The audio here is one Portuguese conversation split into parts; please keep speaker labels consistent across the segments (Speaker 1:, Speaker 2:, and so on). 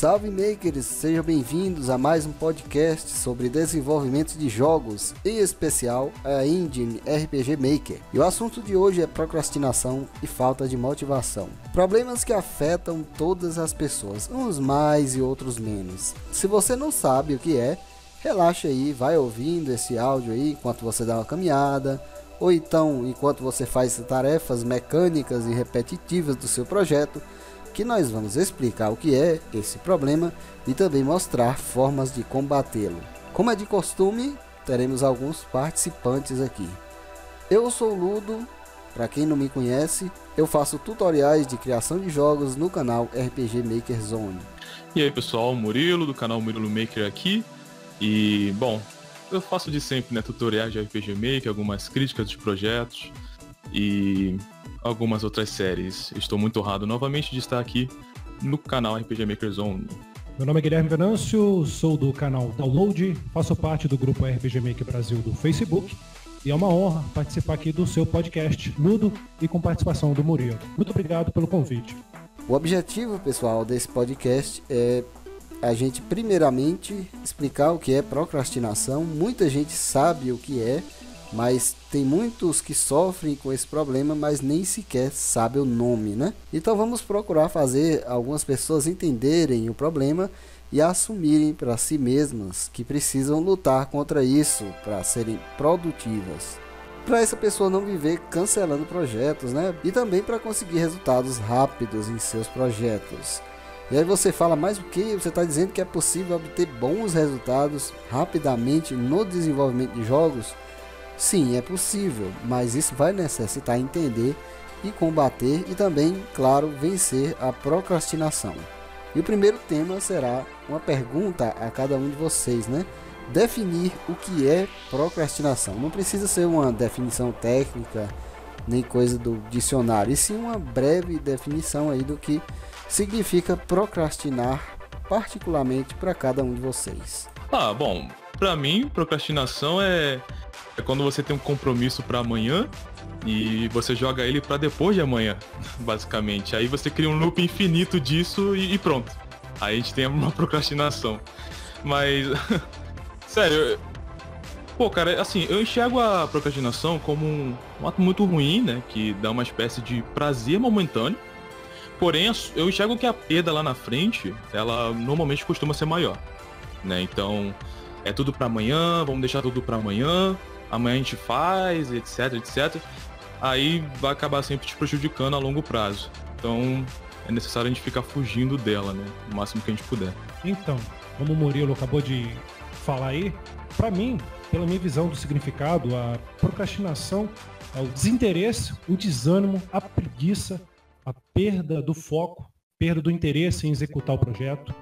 Speaker 1: Salve makers, sejam bem-vindos a mais um podcast sobre desenvolvimento de jogos, em especial a Engine RPG Maker. E o assunto de hoje é procrastinação e falta de motivação. Problemas que afetam todas as pessoas, uns mais e outros menos. Se você não sabe o que é, relaxa aí, vai ouvindo esse áudio aí enquanto você dá uma caminhada, ou então enquanto você faz tarefas mecânicas e repetitivas do seu projeto que nós vamos explicar o que é esse problema e também mostrar formas de combatê-lo. Como é de costume, teremos alguns participantes aqui. Eu sou Ludo, para quem não me conhece, eu faço tutoriais de criação de jogos no canal RPG Maker Zone.
Speaker 2: E aí pessoal, Murilo do canal Murilo Maker aqui. E bom, eu faço de sempre, né, tutoriais de RPG Maker, algumas críticas de projetos. E algumas outras séries. Estou muito honrado novamente de estar aqui no canal RPG Maker Zone.
Speaker 3: Meu nome é Guilherme Venâncio, sou do canal Download, faço parte do grupo RPG Maker Brasil do Facebook e é uma honra participar aqui do seu podcast Ludo e com participação do Murilo. Muito obrigado pelo convite.
Speaker 1: O objetivo, pessoal, desse podcast é a gente primeiramente explicar o que é procrastinação. Muita gente sabe o que é, mas tem muitos que sofrem com esse problema, mas nem sequer sabe o nome, né? Então vamos procurar fazer algumas pessoas entenderem o problema e assumirem para si mesmas que precisam lutar contra isso para serem produtivas. Para essa pessoa não viver cancelando projetos, né? E também para conseguir resultados rápidos em seus projetos. E aí você fala, mas o que? Você está dizendo que é possível obter bons resultados rapidamente no desenvolvimento de jogos? Sim, é possível, mas isso vai necessitar entender e combater e também, claro, vencer a procrastinação. E o primeiro tema será uma pergunta a cada um de vocês, né? Definir o que é procrastinação. Não precisa ser uma definição técnica nem coisa do dicionário, e sim uma breve definição aí do que significa procrastinar, particularmente para cada um de vocês.
Speaker 2: Ah, bom, para mim, procrastinação é é quando você tem um compromisso para amanhã e você joga ele para depois de amanhã, basicamente. Aí você cria um loop infinito disso e, e pronto. Aí a gente tem uma procrastinação. Mas, sério, pô, cara, assim, eu enxergo a procrastinação como um, um ato muito ruim, né? Que dá uma espécie de prazer momentâneo. Porém, eu enxergo que a perda lá na frente, ela normalmente costuma ser maior, né? Então, é tudo para amanhã, vamos deixar tudo para amanhã, amanhã a gente faz, etc, etc. Aí vai acabar sempre te prejudicando a longo prazo. Então é necessário a gente ficar fugindo dela, né? O máximo que a gente puder.
Speaker 3: Então, como o Murilo acabou de falar aí, para mim, pela minha visão do significado, a procrastinação é o desinteresse, o desânimo, a preguiça, a perda do foco, perda do interesse em executar o projeto.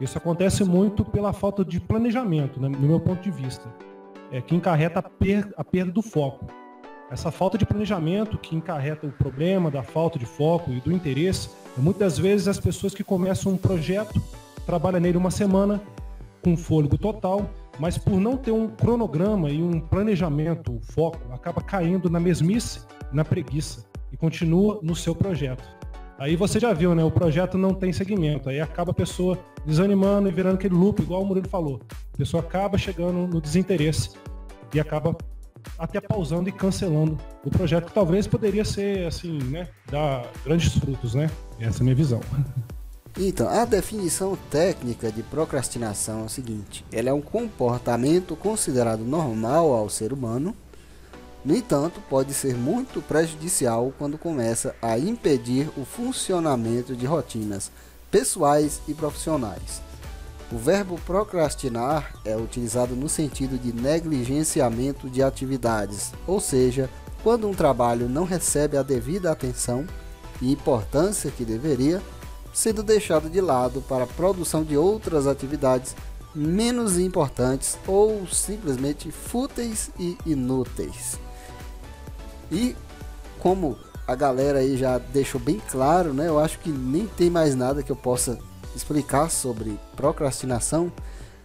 Speaker 3: Isso acontece muito pela falta de planejamento, né, no meu ponto de vista é, que encarreta a, per, a perda do foco. Essa falta de planejamento que encarreta o problema da falta de foco e do interesse, é muitas vezes as pessoas que começam um projeto, trabalham nele uma semana com fôlego total, mas por não ter um cronograma e um planejamento, o foco, acaba caindo na mesmice, na preguiça e continua no seu projeto. Aí você já viu, né? O projeto não tem segmento. Aí acaba a pessoa desanimando e virando aquele loop, igual o Murilo falou. A pessoa acaba chegando no desinteresse e acaba até pausando e cancelando o projeto que talvez poderia ser assim, né, dar grandes frutos, né? Essa é a minha visão.
Speaker 1: Então, a definição técnica de procrastinação é o seguinte: ela é um comportamento considerado normal ao ser humano no entanto, pode ser muito prejudicial quando começa a impedir o funcionamento de rotinas pessoais e profissionais. O verbo procrastinar é utilizado no sentido de negligenciamento de atividades, ou seja, quando um trabalho não recebe a devida atenção e importância que deveria, sendo deixado de lado para a produção de outras atividades menos importantes ou simplesmente fúteis e inúteis. E como a galera aí já deixou bem claro, né? Eu acho que nem tem mais nada que eu possa explicar sobre procrastinação,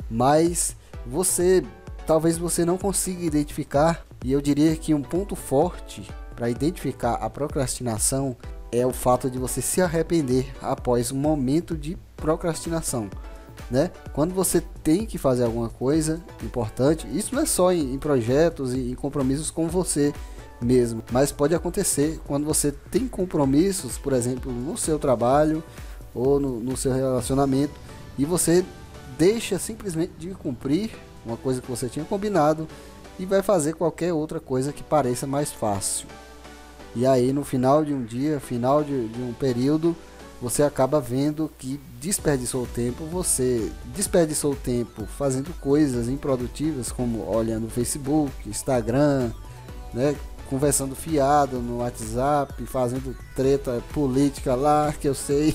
Speaker 1: mas você talvez você não consiga identificar, e eu diria que um ponto forte para identificar a procrastinação é o fato de você se arrepender após um momento de procrastinação. Né? Quando você tem que fazer alguma coisa importante, isso não é só em, em projetos e em compromissos com você mesmo, mas pode acontecer quando você tem compromissos, por exemplo, no seu trabalho ou no, no seu relacionamento e você deixa simplesmente de cumprir uma coisa que você tinha combinado e vai fazer qualquer outra coisa que pareça mais fácil. E aí no final de um dia, final de, de um período, você acaba vendo que desperdiçou tempo, você desperdiçou tempo fazendo coisas improdutivas como olhando o Facebook, Instagram, né, conversando fiado no WhatsApp, fazendo treta política lá, que eu sei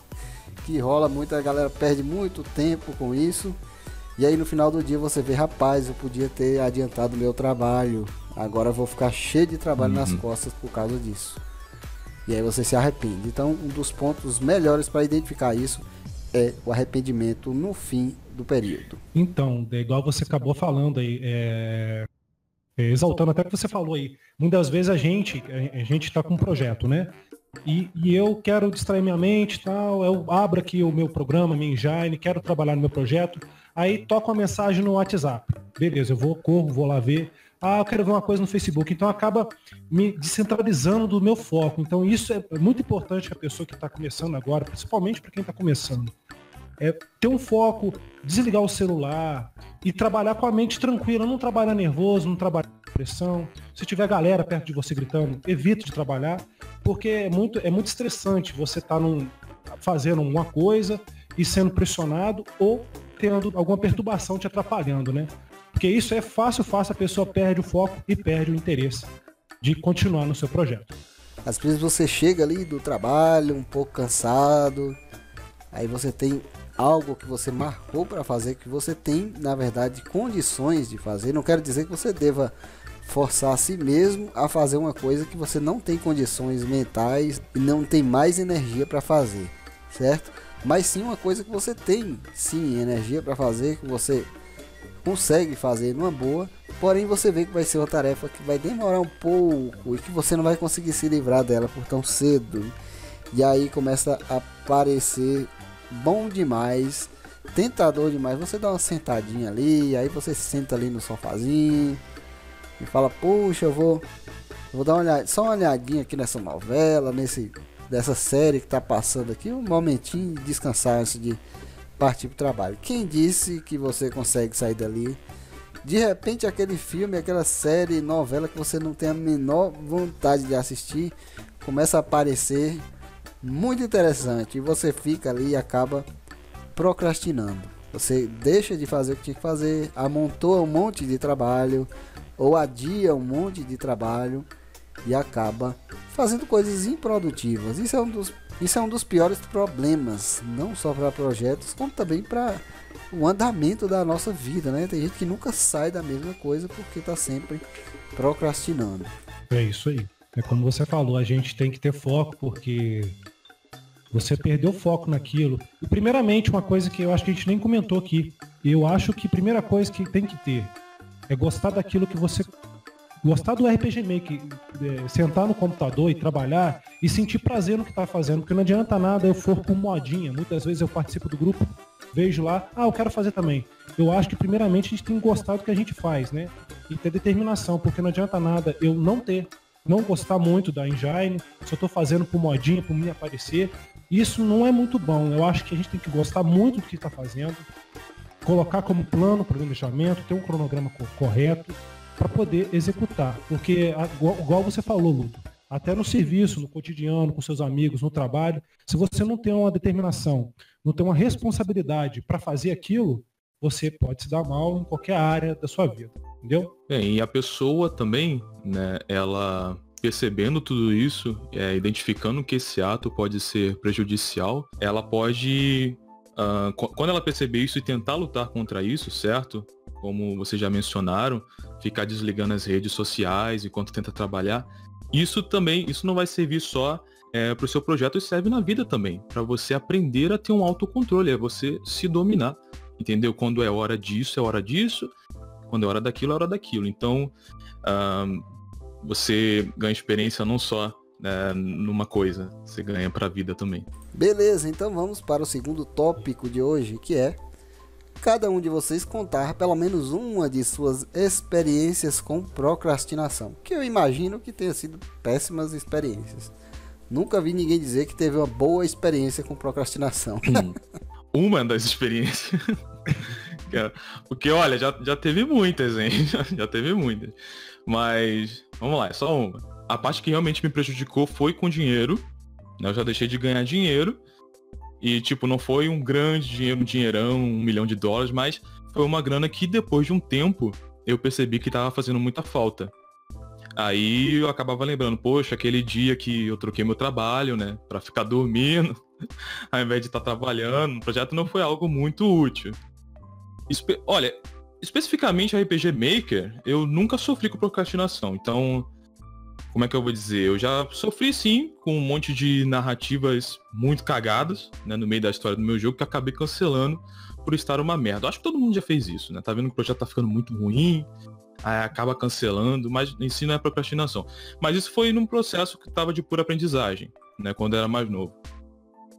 Speaker 1: que rola muito, a galera perde muito tempo com isso. E aí no final do dia você vê, rapaz, eu podia ter adiantado o meu trabalho. Agora eu vou ficar cheio de trabalho uhum. nas costas por causa disso. E aí você se arrepende. Então, um dos pontos melhores para identificar isso é o arrependimento no fim do período.
Speaker 3: Então, é igual você acabou falando aí, é... É, exaltando até o que você falou aí. Muitas vezes a gente, a gente está com um projeto, né? E, e, eu quero distrair minha mente tal, eu abro aqui o meu programa, minha engine, quero trabalhar no meu projeto. Aí toca uma mensagem no WhatsApp. Beleza, eu vou, corro, vou lá ver. Ah, eu quero ver uma coisa no Facebook. Então acaba me descentralizando do meu foco. Então isso é muito importante para a pessoa que está começando agora, principalmente para quem está começando. É ter um foco, desligar o celular e trabalhar com a mente tranquila, não trabalhar nervoso, não trabalhar com pressão. Se tiver galera perto de você gritando, evite de trabalhar, porque é muito, é muito estressante você estar tá fazendo uma coisa e sendo pressionado ou tendo alguma perturbação te atrapalhando, né? Porque isso é fácil, fácil, a pessoa perde o foco e perde o interesse de continuar no seu projeto.
Speaker 1: Às vezes você chega ali do trabalho um pouco cansado, aí você tem algo que você marcou para fazer que você tem, na verdade, condições de fazer. Não quero dizer que você deva forçar a si mesmo a fazer uma coisa que você não tem condições mentais e não tem mais energia para fazer, certo? mas sim uma coisa que você tem sim energia para fazer, que você consegue fazer numa boa, porém você vê que vai ser uma tarefa que vai demorar um pouco e que você não vai conseguir se livrar dela por tão cedo. E aí começa a parecer bom demais, tentador demais. Você dá uma sentadinha ali, aí você senta ali no sofazinho e fala: "Puxa, eu vou vou dar uma olhada, só uma olhadinha aqui nessa novela, nesse dessa série que está passando aqui, um momentinho de descansar antes de partir para o trabalho. Quem disse que você consegue sair dali? De repente, aquele filme, aquela série, novela que você não tem a menor vontade de assistir, começa a aparecer muito interessante e você fica ali e acaba procrastinando. Você deixa de fazer o que tinha que fazer, amontoa um monte de trabalho ou adia um monte de trabalho e acaba fazendo coisas improdutivas. Isso é um dos, isso é um dos piores problemas, não só para projetos, como também para o andamento da nossa vida, né? Tem gente que nunca sai da mesma coisa porque está sempre procrastinando.
Speaker 3: É isso aí. É como você falou, a gente tem que ter foco porque você perdeu foco naquilo. E primeiramente, uma coisa que eu acho que a gente nem comentou aqui, eu acho que a primeira coisa que tem que ter é gostar daquilo que você gostar do RPG Maker, é, sentar no computador e trabalhar e sentir prazer no que está fazendo, porque não adianta nada eu for com modinha. Muitas vezes eu participo do grupo, vejo lá, ah, eu quero fazer também. Eu acho que primeiramente a gente tem que gostar do que a gente faz, né? E ter determinação, porque não adianta nada eu não ter, não gostar muito da engine, eu estou fazendo por modinha, por me aparecer. Isso não é muito bom. Eu acho que a gente tem que gostar muito do que está fazendo, colocar como plano, planejamento, ter um cronograma correto para poder executar. Porque, igual você falou, Ludo, até no serviço, no cotidiano, com seus amigos, no trabalho, se você não tem uma determinação, não tem uma responsabilidade para fazer aquilo, você pode se dar mal em qualquer área da sua vida, entendeu?
Speaker 2: Bem, e a pessoa também, né, ela percebendo tudo isso, é, identificando que esse ato pode ser prejudicial, ela pode, uh, quando ela perceber isso e tentar lutar contra isso, certo? Como vocês já mencionaram, ficar desligando as redes sociais enquanto tenta trabalhar. Isso também, isso não vai servir só é, para o seu projeto, isso serve na vida também, para você aprender a ter um autocontrole, é você se dominar, entendeu? Quando é hora disso, é hora disso, quando é hora daquilo, é hora daquilo. Então, você ganha experiência não só né, numa coisa. Você ganha pra vida também.
Speaker 1: Beleza, então vamos para o segundo tópico de hoje, que é cada um de vocês contar pelo menos uma de suas experiências com procrastinação, que eu imagino que tenha sido péssimas experiências. Nunca vi ninguém dizer que teve uma boa experiência com procrastinação.
Speaker 2: Uma das experiências. Porque, olha, já, já teve muitas, hein? Já, já teve muitas. Mas, vamos lá, é só uma. A parte que realmente me prejudicou foi com dinheiro. Né? Eu já deixei de ganhar dinheiro. E, tipo, não foi um grande dinheiro, um dinheirão, um milhão de dólares, mas foi uma grana que depois de um tempo eu percebi que tava fazendo muita falta. Aí eu acabava lembrando, poxa, aquele dia que eu troquei meu trabalho, né, para ficar dormindo, ao invés de estar tá trabalhando, o projeto não foi algo muito útil. Espe Olha, especificamente a RPG Maker, eu nunca sofri com procrastinação, então como é que eu vou dizer? Eu já sofri sim com um monte de narrativas muito cagadas, né, no meio da história do meu jogo que acabei cancelando por estar uma merda. Eu acho que todo mundo já fez isso, né? Tá vendo que o projeto tá ficando muito ruim, aí acaba cancelando, mas em si não é procrastinação. Mas isso foi num processo que tava de pura aprendizagem, né, quando era mais novo.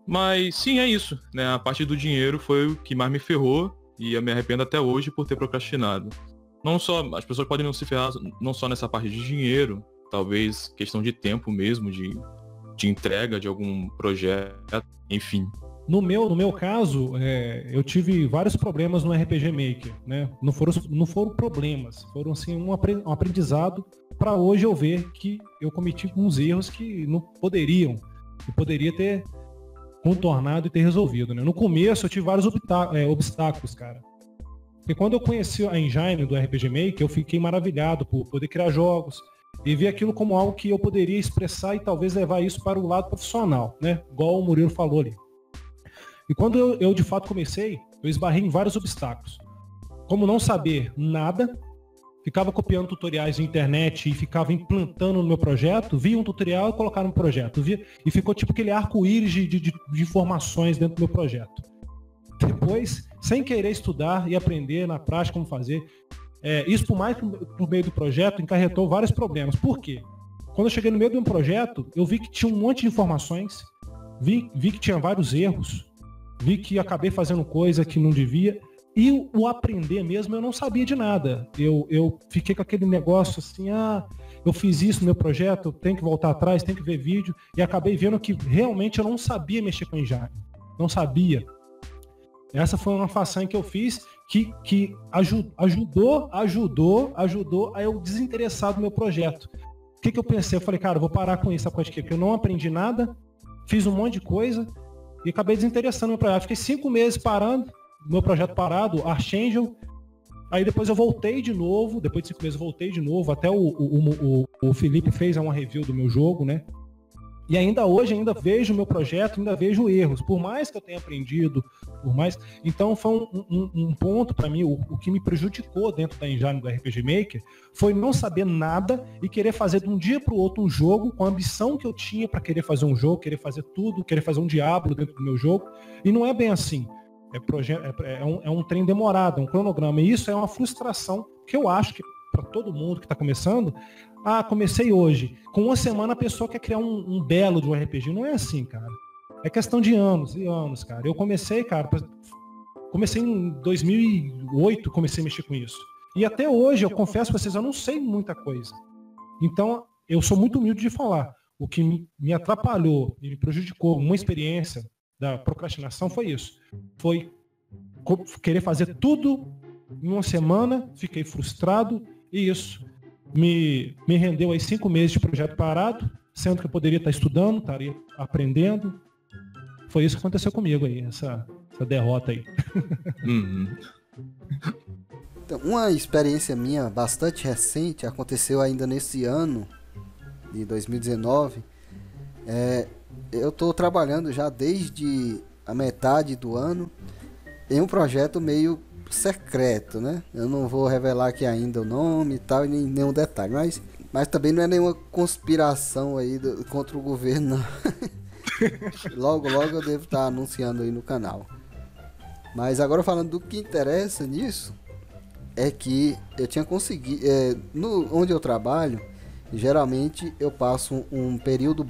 Speaker 2: Mas sim, é isso, né? A parte do dinheiro foi o que mais me ferrou e eu me arrependo até hoje por ter procrastinado. Não só, as pessoas podem não se ferrar não só nessa parte de dinheiro, talvez questão de tempo mesmo, de, de entrega de algum projeto, enfim.
Speaker 3: No meu, no meu caso, é, eu tive vários problemas no RPG Maker, né? Não foram, não foram problemas, foram assim um aprendizado para hoje eu ver que eu cometi uns erros que não poderiam, eu poderia ter contornado e ter resolvido, né? No começo eu tive vários é, obstáculos, cara. Porque quando eu conheci a engine do RPG Maker, eu fiquei maravilhado por poder criar jogos, e vi aquilo como algo que eu poderia expressar e talvez levar isso para o lado profissional, né? Igual o Murilo falou ali. E quando eu, eu de fato comecei, eu esbarrei em vários obstáculos. Como não saber nada, ficava copiando tutoriais na internet e ficava implantando no meu projeto, via um tutorial e colocava no projeto. Via, e ficou tipo aquele arco-íris de, de, de informações dentro do meu projeto. Depois, sem querer estudar e aprender na prática como fazer, é, isso, por mais por meio do projeto, encarretou vários problemas. Por quê? Quando eu cheguei no meio de um projeto, eu vi que tinha um monte de informações, vi, vi que tinha vários erros, vi que acabei fazendo coisa que não devia, e o aprender mesmo, eu não sabia de nada. Eu, eu fiquei com aquele negócio assim, ah, eu fiz isso no meu projeto, tenho que voltar atrás, tenho que ver vídeo, e acabei vendo que realmente eu não sabia mexer com engine. Não sabia. Essa foi uma façanha que eu fiz que, que ajudou, ajudou, ajudou a eu desinteressar do meu projeto. O que, que eu pensei? Eu falei, cara, vou parar com isso, coisa Porque eu não aprendi nada, fiz um monte de coisa e acabei desinteressando meu projeto. Fiquei cinco meses parando, meu projeto parado, Archangel. Aí depois eu voltei de novo, depois de cinco meses eu voltei de novo, até o, o, o, o Felipe fez uma review do meu jogo, né? E ainda hoje, ainda vejo o meu projeto, ainda vejo erros, por mais que eu tenha aprendido, por mais. Então foi um, um, um ponto para mim, o, o, que me prejudicou dentro da engine do RPG Maker foi não saber nada e querer fazer de um dia para o outro um jogo com a ambição que eu tinha para querer fazer um jogo, querer fazer tudo, querer fazer um diabo dentro do meu jogo. E não é bem assim. É, é, é, um, é um trem demorado, é um cronograma. E isso é uma frustração que eu acho que para todo mundo que está começando, ah, comecei hoje. Com uma semana a pessoa quer criar um, um, belo de um RPG. Não é assim, cara. É questão de anos e anos, cara. Eu comecei, cara, comecei em 2008, comecei a mexer com isso. E até hoje, eu confesso pra vocês, eu não sei muita coisa. Então, eu sou muito humilde de falar. O que me atrapalhou e me prejudicou uma experiência da procrastinação foi isso. Foi querer fazer tudo em uma semana, fiquei frustrado e isso me, me rendeu aí cinco meses de projeto parado, sendo que eu poderia estar estudando, estaria aprendendo. Foi isso que aconteceu comigo aí, essa, essa derrota aí. Uhum.
Speaker 1: Então, uma experiência minha bastante recente aconteceu ainda nesse ano de 2019. É, eu estou trabalhando já desde a metade do ano em um projeto meio secreto, né? Eu não vou revelar aqui ainda o nome e tal, nem nenhum detalhe, mas, mas também não é nenhuma conspiração aí do, contra o governo, logo, logo eu devo estar anunciando aí no canal. Mas agora falando do que interessa nisso, é que eu tinha conseguido, é, no, onde eu trabalho, geralmente eu passo um período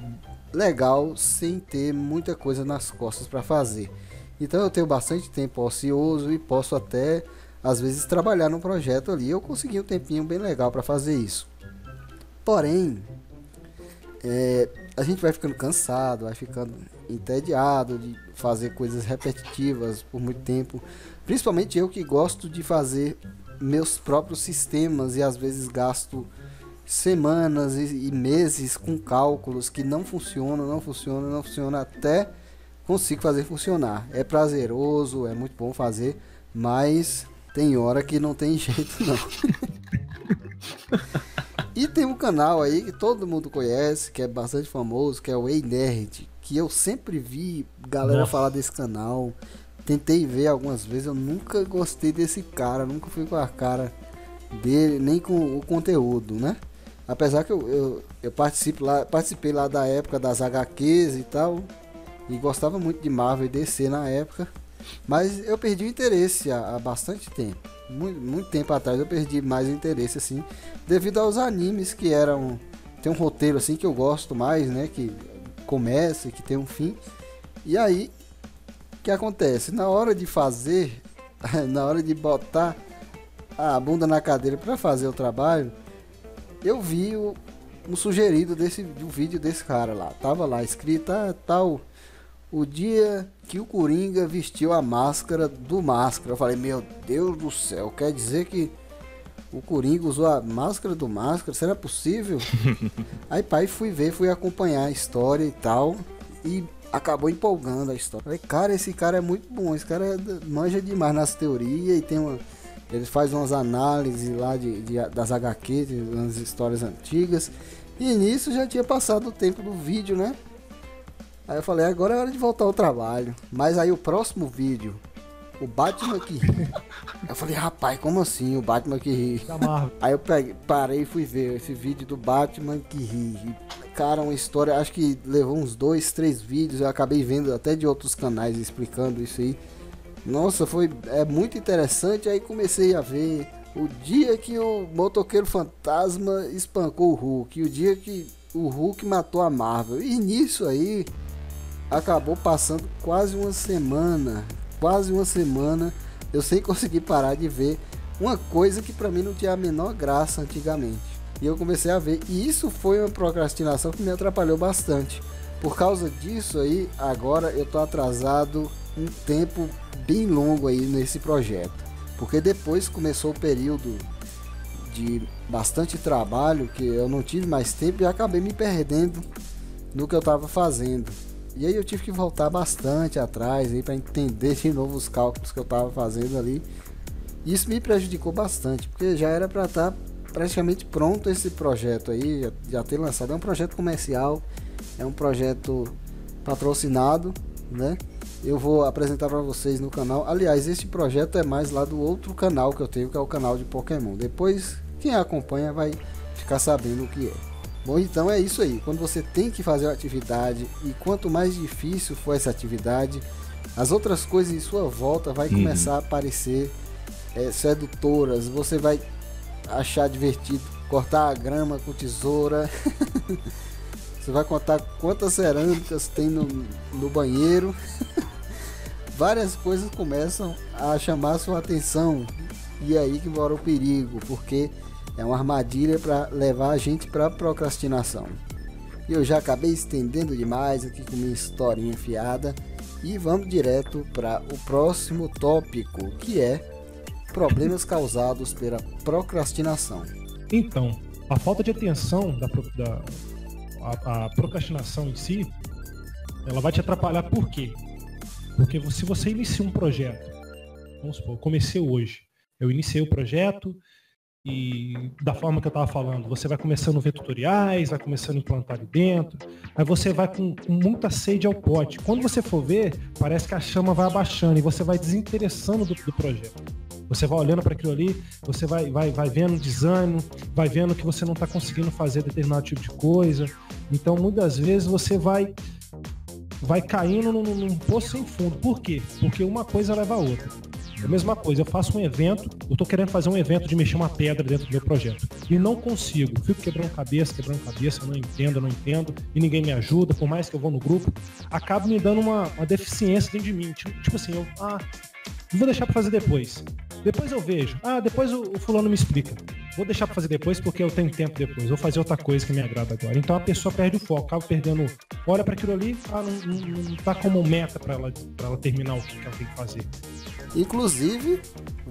Speaker 1: legal sem ter muita coisa nas costas para fazer. Então eu tenho bastante tempo ocioso e posso até às vezes trabalhar no projeto ali. Eu consegui um tempinho bem legal para fazer isso. Porém, é, a gente vai ficando cansado, vai ficando entediado de fazer coisas repetitivas por muito tempo. Principalmente eu que gosto de fazer meus próprios sistemas e às vezes gasto semanas e, e meses com cálculos que não funcionam, não funcionam, não funcionam até consigo fazer funcionar. É prazeroso, é muito bom fazer, mas tem hora que não tem jeito não. e tem um canal aí que todo mundo conhece, que é bastante famoso, que é o Ei Nerd, que eu sempre vi galera Nossa. falar desse canal. Tentei ver algumas vezes, eu nunca gostei desse cara, nunca fui com a cara dele, nem com o conteúdo, né? Apesar que eu, eu, eu participo lá, participei lá da época das HQs e tal, e gostava muito de Marvel e DC na época, mas eu perdi o interesse há, há bastante tempo. Muito, muito tempo atrás eu perdi mais o interesse assim, devido aos animes que eram tem um roteiro assim que eu gosto mais, né, que começa que tem um fim. E aí que acontece? Na hora de fazer, na hora de botar a bunda na cadeira para fazer o trabalho, eu vi o, um sugerido desse do vídeo desse cara lá. Tava lá escrito ah, tal o dia que o Coringa vestiu a máscara do Máscara. Eu falei, meu Deus do céu, quer dizer que o Coringa usou a máscara do Máscara? Será possível? Aí pai fui ver, fui acompanhar a história e tal. E acabou empolgando a história. Falei, cara, esse cara é muito bom, esse cara é, manja demais nas teorias e tem uma. Ele faz umas análises lá de, de das HQ, das histórias antigas. E nisso já tinha passado o tempo do vídeo, né? Aí eu falei, agora é hora de voltar ao trabalho. Mas aí o próximo vídeo, o Batman que ri. Eu falei, rapaz, como assim o Batman que ri? Aí eu peguei, parei e fui ver esse vídeo do Batman que ri cara, uma história, acho que levou uns dois, três vídeos, eu acabei vendo até de outros canais explicando isso aí. Nossa, foi é muito interessante, aí comecei a ver o dia que o motoqueiro fantasma espancou o Hulk, o dia que o Hulk matou a Marvel. E nisso aí acabou passando quase uma semana, quase uma semana, eu sem conseguir parar de ver uma coisa que para mim não tinha a menor graça antigamente. E eu comecei a ver. E isso foi uma procrastinação que me atrapalhou bastante. Por causa disso aí, agora eu tô atrasado um tempo bem longo aí nesse projeto. Porque depois começou o período de bastante trabalho que eu não tive mais tempo e acabei me perdendo no que eu estava fazendo. E aí eu tive que voltar bastante atrás para entender de novo os cálculos que eu estava fazendo ali. Isso me prejudicou bastante, porque já era para estar tá praticamente pronto esse projeto aí, já ter lançado. É um projeto comercial, é um projeto patrocinado, né? Eu vou apresentar para vocês no canal. Aliás, esse projeto é mais lá do outro canal que eu tenho, que é o canal de Pokémon. Depois, quem acompanha vai ficar sabendo o que é. Bom, então é isso aí. Quando você tem que fazer uma atividade e quanto mais difícil for essa atividade, as outras coisas em sua volta vai uhum. começar a aparecer é, sedutoras. Você vai achar divertido cortar a grama com tesoura. Você vai contar quantas cerâmicas tem no, no banheiro. Várias coisas começam a chamar sua atenção. E é aí que mora o perigo, porque é uma armadilha para levar a gente para procrastinação. E eu já acabei estendendo demais aqui com minha historinha enfiada. E vamos direto para o próximo tópico, que é problemas causados pela procrastinação.
Speaker 3: Então, a falta de atenção da, da a, a, procrastinação em si, ela vai te atrapalhar por quê? Porque se você inicia um projeto, vamos supor, eu comecei hoje, eu iniciei o projeto e da forma que eu estava falando, você vai começando a ver tutoriais, vai começando a implantar ali dentro, aí você vai com, com muita sede ao pote. Quando você for ver, parece que a chama vai abaixando e você vai desinteressando do, do projeto. Você vai olhando para aquilo ali, você vai, vai, vai vendo desânimo, vai vendo que você não está conseguindo fazer determinado tipo de coisa. Então, muitas vezes você vai vai caindo num, num, poço sem fundo. Por quê? Porque uma coisa leva a outra. É a mesma coisa, eu faço um evento, eu tô querendo fazer um evento de mexer uma pedra dentro do meu projeto. E não consigo. Fico quebrando cabeça, quebrando cabeça, não entendo, não entendo, e ninguém me ajuda, por mais que eu vou no grupo, acaba me dando uma, uma deficiência dentro de mim. Tipo, tipo assim, eu ah, vou deixar para fazer depois. Depois eu vejo. Ah, depois o, o fulano me explica. Vou deixar pra fazer depois porque eu tenho tempo depois. Vou fazer outra coisa que me agrada agora. Então a pessoa perde o foco, acaba perdendo. Olha para aquilo ali, ah, não, não, não tá como meta para ela, pra ela terminar o que ela tem que fazer.
Speaker 1: Inclusive,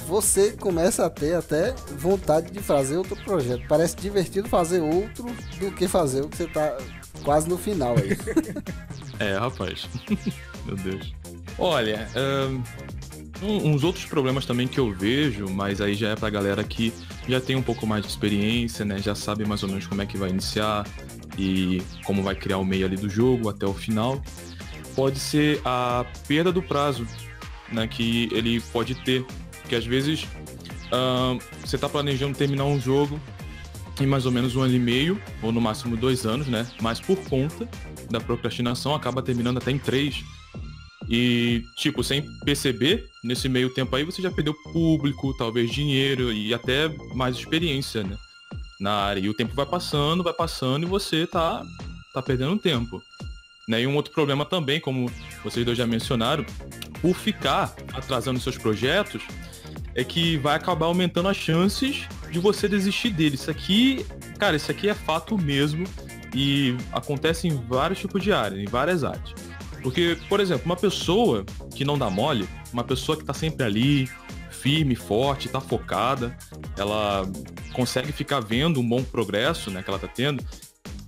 Speaker 1: você começa a ter até vontade de fazer outro projeto. Parece divertido fazer outro do que fazer o que você tá quase no final aí.
Speaker 2: é, rapaz. Meu Deus. Olha, um, uns outros problemas também que eu vejo, mas aí já é pra galera que já tem um pouco mais de experiência, né? Já sabe mais ou menos como é que vai iniciar e como vai criar o meio ali do jogo até o final. Pode ser a perda do prazo, né? Que ele pode ter. Porque às vezes uh, você está planejando terminar um jogo em mais ou menos um ano e meio, ou no máximo dois anos, né? Mas por conta da procrastinação acaba terminando até em três e, tipo, sem perceber, nesse meio tempo aí você já perdeu público, talvez dinheiro e até mais experiência, né? Na área. E o tempo vai passando, vai passando e você tá, tá perdendo tempo. Né? E um outro problema também, como vocês dois já mencionaram, por ficar atrasando seus projetos, é que vai acabar aumentando as chances de você desistir dele. Isso aqui, cara, isso aqui é fato mesmo e acontece em vários tipos de áreas, em várias áreas. Porque, por exemplo, uma pessoa que não dá mole, uma pessoa que tá sempre ali, firme, forte, tá focada, ela consegue ficar vendo um bom progresso, né, que ela tá tendo.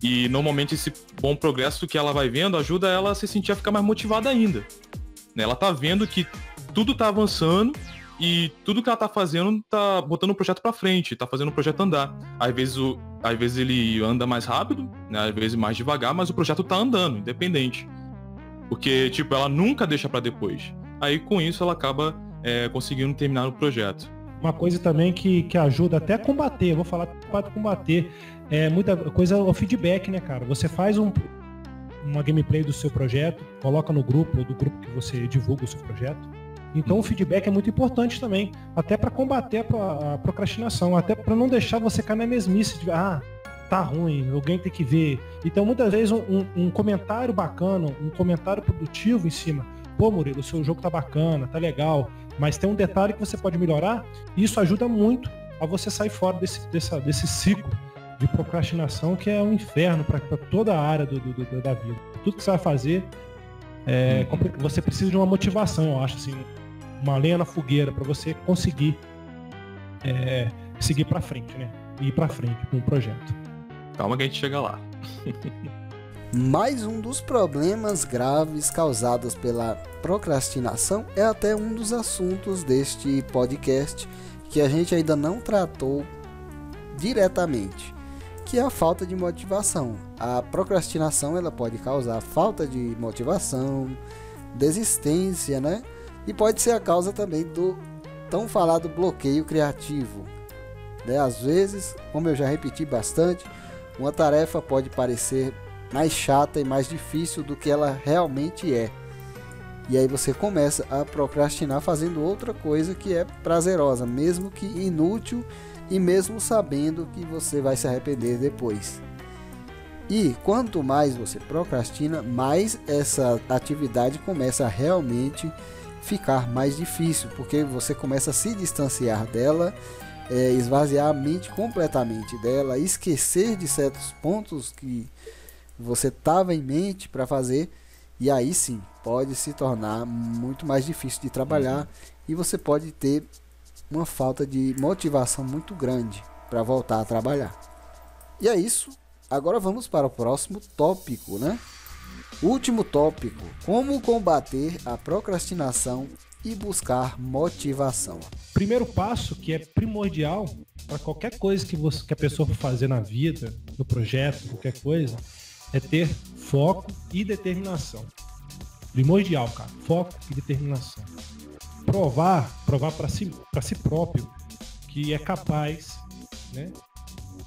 Speaker 2: E normalmente esse bom progresso que ela vai vendo ajuda ela a se sentir a ficar mais motivada ainda. Né? Ela tá vendo que tudo tá avançando e tudo que ela tá fazendo tá botando o projeto para frente, tá fazendo o projeto andar. Às vezes, o, às vezes ele anda mais rápido, né? às vezes mais devagar, mas o projeto tá andando, independente. Porque, tipo, ela nunca deixa para depois. Aí com isso ela acaba é, conseguindo terminar o projeto.
Speaker 3: Uma coisa também que, que ajuda até a combater, vou falar para combater, é muita coisa o feedback, né, cara? Você faz um, uma gameplay do seu projeto, coloca no grupo, ou do grupo que você divulga o seu projeto. Então o feedback é muito importante também, até para combater a, procrastinação, até para não deixar você cair na mesmice de ah, tá ruim, alguém tem que ver. Então, muitas vezes, um, um, comentário bacana, um comentário produtivo em cima. Pô, Murilo, o seu jogo tá bacana, tá legal, mas tem um detalhe que você pode melhorar, e isso ajuda muito a você sair fora desse, dessa, desse ciclo de procrastinação que é um inferno para toda a área do, do, do, da vida. Tudo que você vai fazer, é, uhum. você precisa de uma motivação, eu acho, assim, uma lenha na fogueira para você conseguir é, seguir para frente, né? Ir para frente com o projeto.
Speaker 2: Calma que a gente chega lá.
Speaker 1: Mais um dos problemas graves causados pela procrastinação é até um dos assuntos deste podcast que a gente ainda não tratou diretamente, que é a falta de motivação. A procrastinação ela pode causar falta de motivação, desistência, né? E pode ser a causa também do tão falado bloqueio criativo. Né? Às vezes, como eu já repeti bastante, uma tarefa pode parecer mais chata e mais difícil do que ela realmente é. E aí você começa a procrastinar fazendo outra coisa que é prazerosa, mesmo que inútil e mesmo sabendo que você vai se arrepender depois. E quanto mais você procrastina, mais essa atividade começa a realmente ficar mais difícil, porque você começa a se distanciar dela é, esvaziar a mente completamente dela, esquecer de certos pontos que você estava em mente para fazer, e aí sim pode se tornar muito mais difícil de trabalhar e você pode ter uma falta de motivação muito grande para voltar a trabalhar. E é isso. Agora vamos para o próximo tópico, né? Último tópico: como combater a procrastinação e buscar motivação.
Speaker 3: Primeiro passo que é primordial para qualquer coisa que, você, que a pessoa for fazer na vida, no projeto, qualquer coisa, é ter foco e determinação. Primordial, cara. Foco e determinação. Provar, provar para si, si próprio que é capaz, né?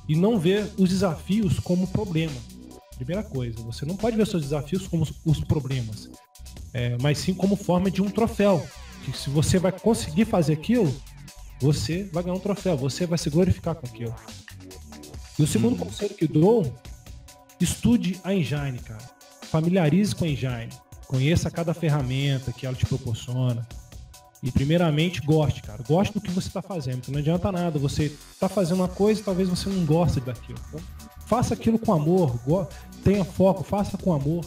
Speaker 3: E não ver os desafios como problema. Primeira coisa, você não pode ver seus desafios como os problemas, é, mas sim como forma de um troféu que se você vai conseguir fazer aquilo, você vai ganhar um troféu, você vai se glorificar com aquilo. E o segundo hum. conselho que dou, estude a engine, cara. Familiarize com a engine. Conheça cada ferramenta que ela te proporciona. E primeiramente goste, cara. Goste do que você está fazendo. Porque não adianta nada. Você está fazendo uma coisa e talvez você não goste daquilo. Então, faça aquilo com amor. Tenha foco, faça com amor.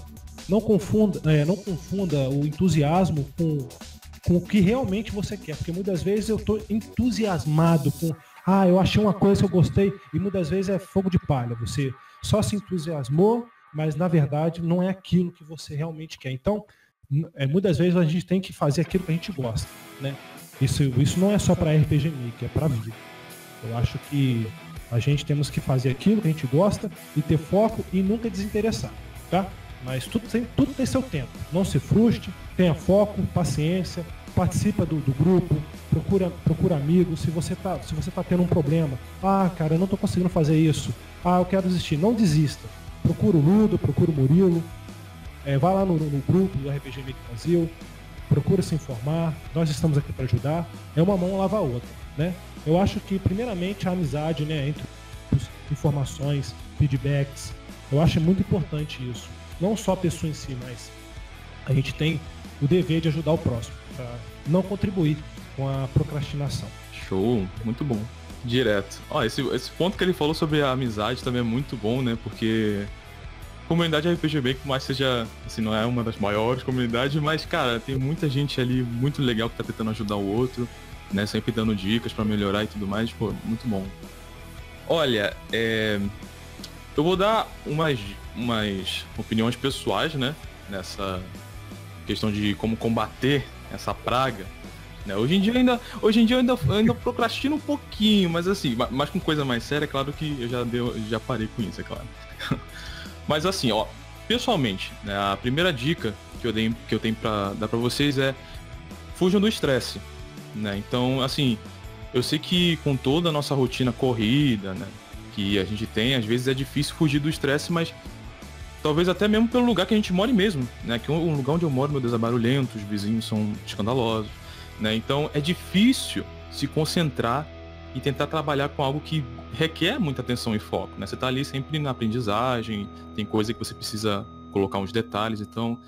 Speaker 3: Não confunda, é, não confunda o entusiasmo com, com o que realmente você quer. Porque muitas vezes eu estou entusiasmado com. Ah, eu achei uma coisa que eu gostei. E muitas vezes é fogo de palha. Você só se entusiasmou, mas na verdade não é aquilo que você realmente quer. Então, é, muitas vezes a gente tem que fazer aquilo que a gente gosta, né? Isso, isso não é só para RPG Maker, é para vida. Eu acho que a gente temos que fazer aquilo que a gente gosta e ter foco e nunca desinteressar, tá? Mas tudo tem, tudo tem seu tempo. Não se frustre, tenha foco, paciência, participa do, do, grupo, procura, procura amigos. Se você tá, se você tá tendo um problema, ah, cara, eu não tô conseguindo fazer isso. Ah, eu quero desistir. Não desista. Procura o Ludo, procura o Murilo, é, vá lá no, no, grupo do RPG Make Brasil, procura se informar, nós estamos aqui para ajudar. É uma mão lava a outra, né? Eu acho que, primeiramente, a amizade, né, entre informações, feedbacks, eu acho muito importante isso. Não só a pessoa em si, mas a gente tem o dever de ajudar o próximo, para não contribuir com a procrastinação.
Speaker 2: Show, muito bom. Direto. Ó, esse, esse ponto que ele falou sobre a amizade também é muito bom, né? Porque comunidade RPG Maker, por mais seja, assim, não é uma das maiores comunidades, mas, cara, tem muita gente ali muito legal que tá tentando ajudar o outro, né? Sempre dando dicas para melhorar e tudo mais, pô, muito bom. Olha, é... eu vou dar umas, umas opiniões pessoais, né? Nessa questão de como combater essa praga. Né? Hoje em dia ainda, hoje em dia ainda, ainda procrastino um pouquinho, mas assim, mas com coisa mais séria, é claro que eu já, deu, já parei com isso, é claro. Mas assim, ó, pessoalmente, né, a primeira dica que eu, dei, que eu tenho para dar para vocês é fujam do estresse, né? Então, assim, eu sei que com toda a nossa rotina corrida, né, que a gente tem, às vezes é difícil fugir do estresse, mas talvez até mesmo pelo lugar que a gente mora mesmo, né? Que um lugar onde eu moro, meu Deus, é barulhento, os vizinhos são escandalosos, né? Então é difícil se concentrar e tentar trabalhar com algo que requer muita atenção e foco, né? Você tá ali sempre na aprendizagem, tem coisa que você precisa colocar uns detalhes, então...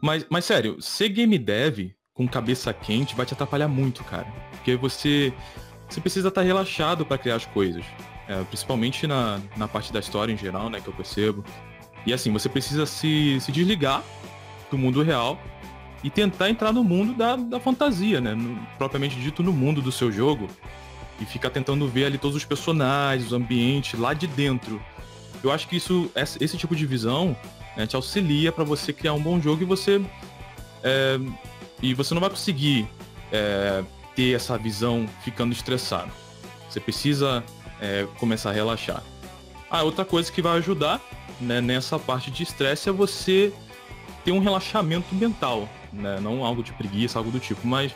Speaker 2: Mas, mas sério, ser game dev com cabeça quente vai te atrapalhar muito, cara. Porque você, você precisa estar tá relaxado para criar as coisas. É, principalmente na, na parte da história em geral, né, que eu percebo. E assim, você precisa se, se desligar do mundo real e tentar entrar no mundo da, da fantasia, né? No, propriamente dito, no mundo do seu jogo e ficar tentando ver ali todos os personagens, o ambiente lá de dentro. Eu acho que isso, esse tipo de visão né, te auxilia para você criar um bom jogo e você é, e você não vai conseguir é, ter essa visão ficando estressado. Você precisa é, começar a relaxar. Ah, outra coisa que vai ajudar né, nessa parte de estresse é você ter um relaxamento mental, né? Não algo de preguiça, algo do tipo, mas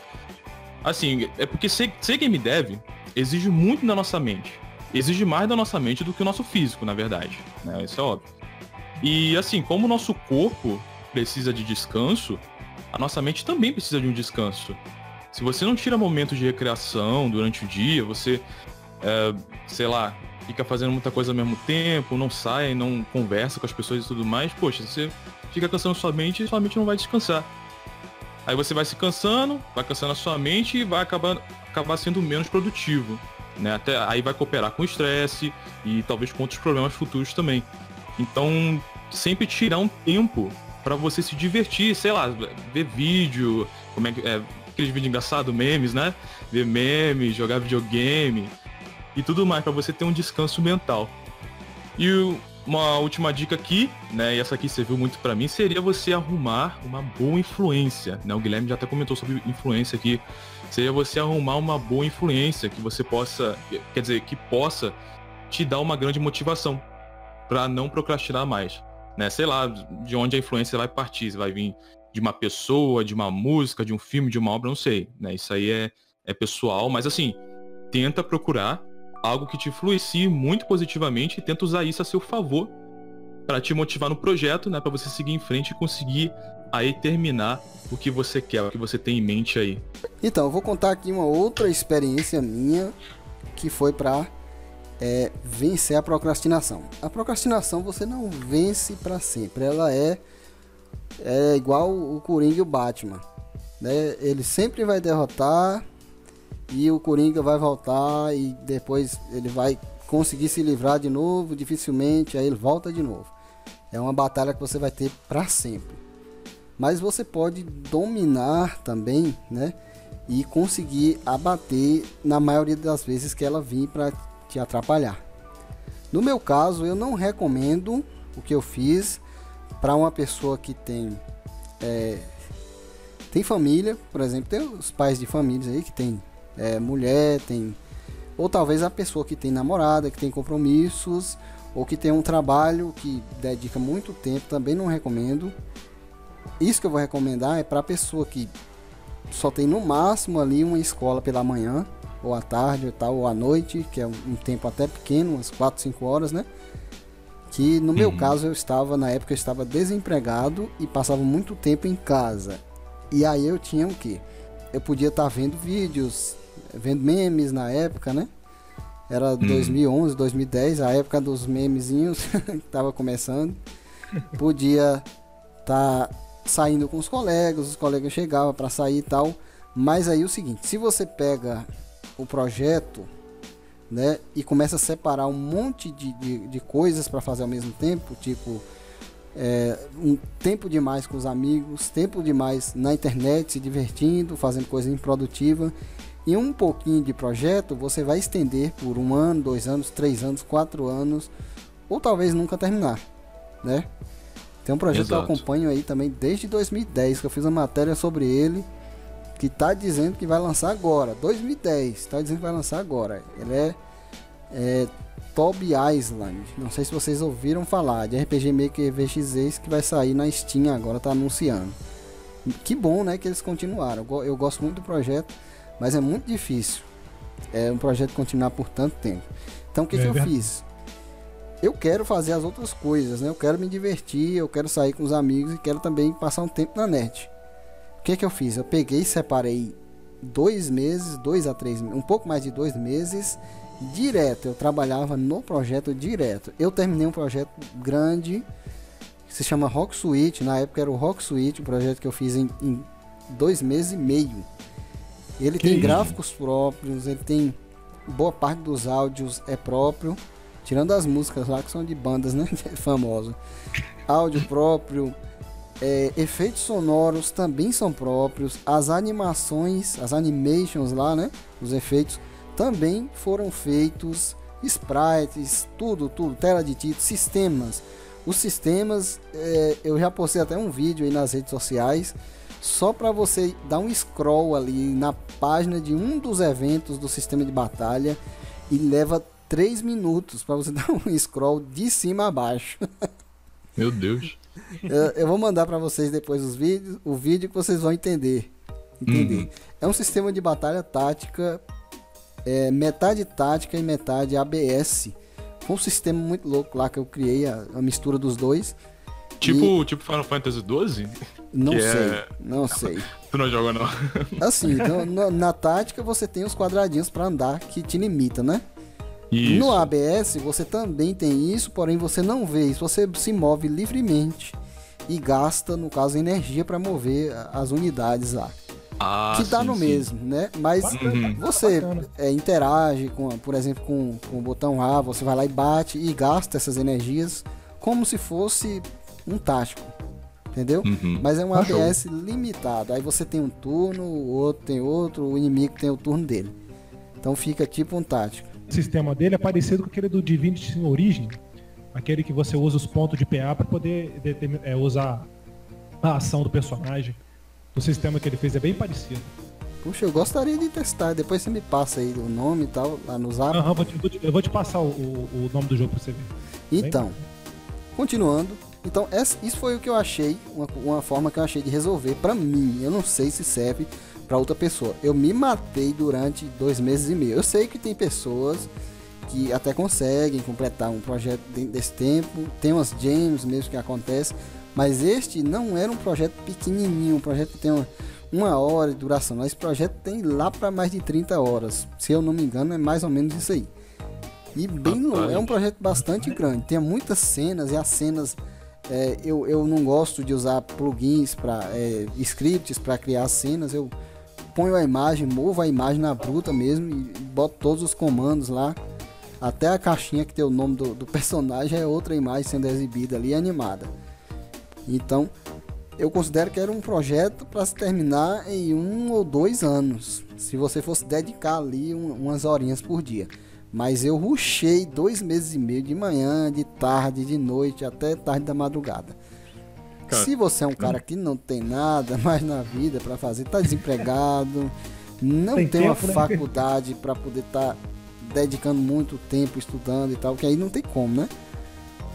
Speaker 2: assim, é porque ser, ser game dev exige muito da nossa mente. Exige mais da nossa mente do que o nosso físico, na verdade. Né? Isso é óbvio. E assim, como o nosso corpo precisa de descanso, a nossa mente também precisa de um descanso. Se você não tira momentos de recreação durante o dia, você, é, sei lá, fica fazendo muita coisa ao mesmo tempo, não sai, não conversa com as pessoas e tudo mais, poxa, você fica cansando sua mente e sua mente não vai descansar. Aí você vai se cansando, vai cansando a sua mente e vai acabar, acabar sendo menos produtivo. Né? Até aí vai cooperar com estresse e talvez com outros problemas futuros também. Então, sempre tirar um tempo para você se divertir, sei lá, ver vídeo, como é que é, aqueles vídeos engraçados, memes, né? Ver memes, jogar videogame e tudo mais para você ter um descanso mental. E uma última dica aqui, né, e essa aqui serviu muito para mim, seria você arrumar uma boa influência, né? O Guilherme já até comentou sobre influência aqui. Seria você arrumar uma boa influência que você possa, quer dizer, que possa te dar uma grande motivação para não procrastinar mais, né? Sei lá, de onde a influência vai partir, se vai vir de uma pessoa, de uma música, de um filme, de uma obra, não sei, né? Isso aí é, é pessoal, mas assim, tenta procurar algo que te influencie muito positivamente e tenta usar isso a seu favor para te motivar no projeto, né, para você seguir em frente e conseguir aí terminar o que você quer, o que você tem em mente aí.
Speaker 1: Então, eu vou contar aqui uma outra experiência minha que foi para é, vencer a procrastinação. A procrastinação você não vence para sempre, ela é, é igual o Coringa e o Batman. Né? Ele sempre vai derrotar e o Coringa vai voltar e depois ele vai conseguir se livrar de novo, dificilmente, aí ele volta de novo. É uma batalha que você vai ter para sempre. Mas você pode dominar também, né? E conseguir abater na maioria das vezes que ela vir para te atrapalhar. No meu caso, eu não recomendo o que eu fiz para uma pessoa que tem é, tem família, por exemplo, tem os pais de famílias aí que tem é, mulher, tem ou talvez a pessoa que tem namorada, que tem compromissos, ou que tem um trabalho que dedica muito tempo, também não recomendo. Isso que eu vou recomendar é para a pessoa que só tem no máximo ali uma escola pela manhã, ou à tarde, ou tal, ou à noite, que é um tempo até pequeno, umas 4, 5 horas, né? Que no meu uhum. caso eu estava, na época eu estava desempregado e passava muito tempo em casa. E aí eu tinha o quê? Eu podia estar tá vendo vídeos, vendo memes na época, né? Era 2011, hum. 2010, a época dos memezinhos que tava começando. Podia estar tá saindo com os colegas, os colegas chegavam para sair e tal. Mas aí o seguinte, se você pega o projeto, né, e começa a separar um monte de, de, de coisas para fazer ao mesmo tempo, tipo é, um tempo demais com os amigos, tempo demais na internet se divertindo, fazendo coisa improdutiva e um pouquinho de projeto você vai estender por um ano, dois anos, três anos, quatro anos, ou talvez nunca terminar, né? Tem um projeto Exato. que eu acompanho aí também desde 2010, que eu fiz uma matéria sobre ele, que tá dizendo que vai lançar agora, 2010, tá dizendo que vai lançar agora. Ele é, é Toby Island, não sei se vocês ouviram falar, de RPG Maker VXZ que vai sair na Steam agora, tá anunciando. Que bom, né, que eles continuaram. Eu gosto muito do projeto mas é muito difícil. É um projeto continuar por tanto tempo. Então o que, é, que eu fiz? Eu quero fazer as outras coisas, né? Eu quero me divertir, eu quero sair com os amigos e quero também passar um tempo na net. O que que eu fiz? Eu peguei e separei dois meses, dois a três, um pouco mais de dois meses, direto. Eu trabalhava no projeto direto. Eu terminei um projeto grande que se chama Rock Suite. Na época era o Rock Suite, um projeto que eu fiz em, em dois meses e meio. Ele que tem isso? gráficos próprios, ele tem boa parte dos áudios é próprio, tirando as músicas lá que são de bandas, né, famosas. Áudio próprio, é, efeitos sonoros também são próprios, as animações, as animations lá, né, os efeitos também foram feitos, sprites, tudo, tudo, tela de título, sistemas. Os sistemas, é, eu já postei até um vídeo aí nas redes sociais só para você dar um scroll ali na página de um dos eventos do sistema de batalha e leva 3 minutos para você dar um scroll de cima a baixo.
Speaker 2: Meu Deus.
Speaker 1: eu, eu, vou mandar para vocês depois os vídeos, o vídeo que vocês vão entender. Entender. Uhum. É um sistema de batalha tática, é, metade tática e metade ABS. Foi um sistema muito louco lá que eu criei, a, a mistura dos dois.
Speaker 2: Tipo, e... tipo Final Fantasy XII?
Speaker 1: Não sei, é... não sei.
Speaker 2: tu não joga não?
Speaker 1: Assim, então, na, na, tática você tem os quadradinhos para andar que te limita, né? Isso. No ABS você também tem isso, porém você não vê isso, você se move livremente e gasta, no caso, energia para mover as unidades lá.
Speaker 2: Ah,
Speaker 1: que dá sim, no sim. mesmo, né? Mas uhum. você é, interage com, por exemplo, com, com o botão A, você vai lá e bate e gasta essas energias como se fosse um tático. Entendeu? Uhum. Mas é um ABS limitado. Aí você tem um turno, o outro tem outro, o inimigo tem o turno dele. Então fica tipo um tático.
Speaker 3: O sistema dele é parecido com aquele do Divinity Sin Origin, aquele que você usa os pontos de PA para poder é, usar a ação do personagem. O sistema que ele fez é bem parecido.
Speaker 1: Puxa, eu gostaria de testar. Depois você me passa aí o nome e tal, lá no zap.
Speaker 3: Uhum, eu vou te passar o, o, nome do jogo pra você ver.
Speaker 1: Então, bem... continuando, então, essa, isso foi o que eu achei, uma, uma forma que eu achei de resolver para mim. Eu não sei se serve para outra pessoa. Eu me matei durante dois meses e meio. Eu sei que tem pessoas que até conseguem completar um projeto dentro desse tempo. Tem umas jams mesmo que acontece, mas este não era um projeto pequenininho, um projeto que tem uma, uma hora de duração. Mas esse projeto tem lá para mais de 30 horas, se eu não me engano, é mais ou menos isso aí. E bem longo, é um projeto bastante grande, tem muitas cenas e as cenas é, eu, eu não gosto de usar plugins para é, scripts para criar cenas, eu ponho a imagem, movo a imagem na bruta mesmo e boto todos os comandos lá até a caixinha que tem o nome do, do personagem é outra imagem sendo exibida ali animada. Então, eu considero que era um projeto para se terminar em um ou dois anos, se você fosse dedicar ali um, umas horinhas por dia. Mas eu ruchei dois meses e meio de manhã, de tarde, de noite, até tarde da madrugada. Cara. Se você é um cara que não tem nada mais na vida para fazer, tá desempregado, não tem, tem tempo, uma né? faculdade para poder estar tá dedicando muito tempo estudando e tal, que aí não tem como, né?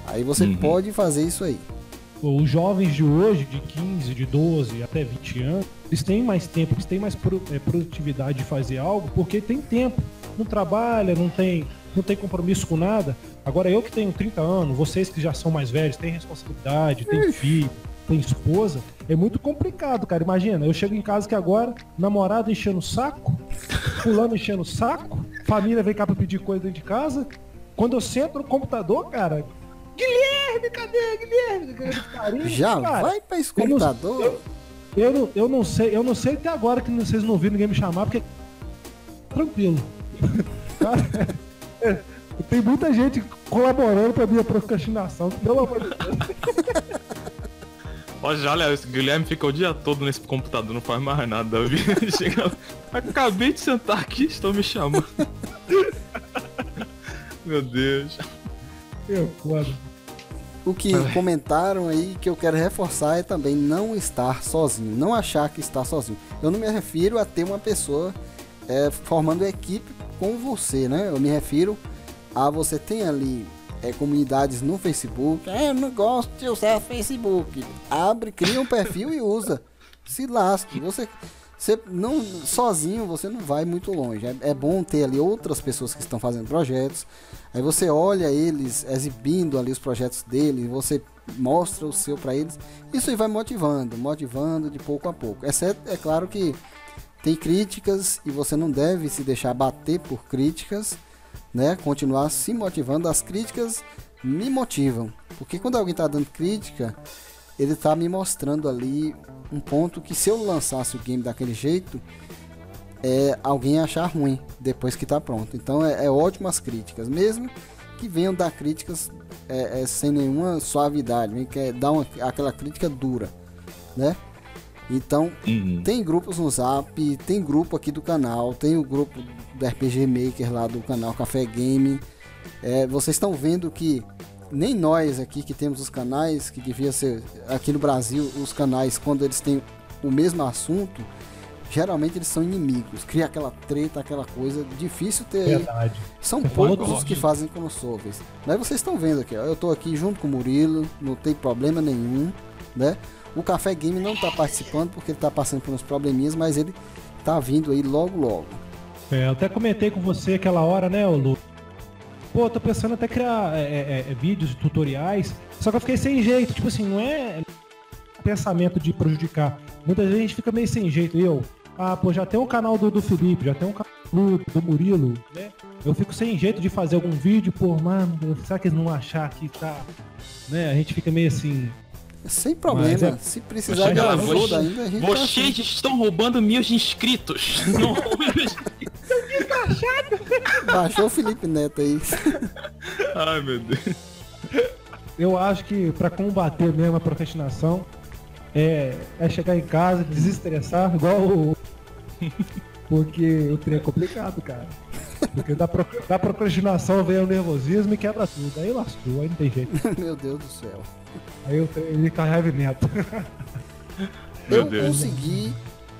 Speaker 1: Aí você uhum. pode fazer isso aí.
Speaker 3: Os jovens de hoje, de 15, de 12 até 20 anos, eles têm mais tempo, eles têm mais é, produtividade de fazer algo porque tem tempo. Não trabalha, não tem, não tem compromisso com nada. Agora eu que tenho 30 anos, vocês que já são mais velhos, têm responsabilidade, têm filho, tem esposa, é muito complicado, cara. Imagina, eu chego em casa que agora, namorado enchendo o saco, fulano enchendo o saco, família vem cá pra pedir coisa dentro de casa. Quando eu sento no computador, cara, Guilherme, cadê Guilherme?
Speaker 1: Carinho, Já cara, vai pra esse computador.
Speaker 3: Eu, eu, eu, não, eu não sei, eu não sei até agora que vocês não ouviram ninguém me chamar, porque. Tranquilo. Cara, tem muita gente colaborando pra minha procrastinação, pelo amor de Deus.
Speaker 2: Olha, já, olha, esse Guilherme fica o dia todo nesse computador, não faz mais nada. Chega... Acabei de sentar aqui, estão me chamando. Meu Deus.
Speaker 3: Eu, foda.
Speaker 1: O que Ai. comentaram aí que eu quero reforçar é também não estar sozinho, não achar que está sozinho. Eu não me refiro a ter uma pessoa é, formando equipe com você, né? Eu me refiro a você tem ali é, comunidades no Facebook. É, eu não gosto de usar Facebook. Abre, cria um perfil e usa. Se lasque. Você, você não sozinho você não vai muito longe. É, é, bom ter ali outras pessoas que estão fazendo projetos. Aí você olha eles exibindo ali os projetos deles, você mostra o seu para eles. Isso aí vai motivando, motivando de pouco a pouco. Exceto, é claro que tem críticas e você não deve se deixar bater por críticas né, continuar se motivando. As críticas me motivam, porque quando alguém está dando crítica, ele está me mostrando ali um ponto que se eu lançasse o game daquele jeito, é alguém achar ruim depois que está pronto. Então é, é ótimo as críticas, mesmo que venham dar críticas é, é, sem nenhuma suavidade, vem que é dar uma, aquela crítica dura, né? Então, uhum. tem grupos no Zap, tem grupo aqui do canal, tem o grupo do RPG Maker lá do canal Café Game. É, vocês estão vendo que nem nós aqui que temos os canais, que devia ser aqui no Brasil, os canais, quando eles têm o mesmo assunto, geralmente eles são inimigos, cria aquela treta, aquela coisa difícil ter.
Speaker 3: Verdade.
Speaker 1: São Você poucos os que fazem crossovers. Mas vocês estão vendo aqui, ó, eu estou aqui junto com o Murilo, não tem problema nenhum, né? O Café Game não está participando porque ele está passando por uns probleminhas, mas ele está vindo aí logo logo.
Speaker 3: É, eu até comentei com você aquela hora, né, Lu? Pô, tô pensando até criar é, é, é, vídeos, tutoriais, só que eu fiquei sem jeito. Tipo assim, não é pensamento de prejudicar. Muita gente fica meio sem jeito. Eu, ah, pô, já tem um canal do, do Felipe, já tem um canal do, do Murilo, né? Eu fico sem jeito de fazer algum vídeo, pô, mano, será que eles não achar que tá. Né? A gente fica meio assim,
Speaker 1: sem problema. É... Se precisar de ajuda ainda, a gente
Speaker 2: tá Vocês tá estão roubando meus inscritos. Não
Speaker 1: Baixou o Felipe Neto aí.
Speaker 2: Ai, meu Deus.
Speaker 3: Eu acho que para combater mesmo a procrastinação é, é chegar em casa, desestressar, igual o. Porque o trem é complicado, cara. Porque da, pro, da procrastinação vem o nervosismo e quebra tudo. Aí lascou, aí não tem jeito.
Speaker 1: Meu Deus do céu.
Speaker 3: Aí eu, ele carrega neto.
Speaker 1: eu consegui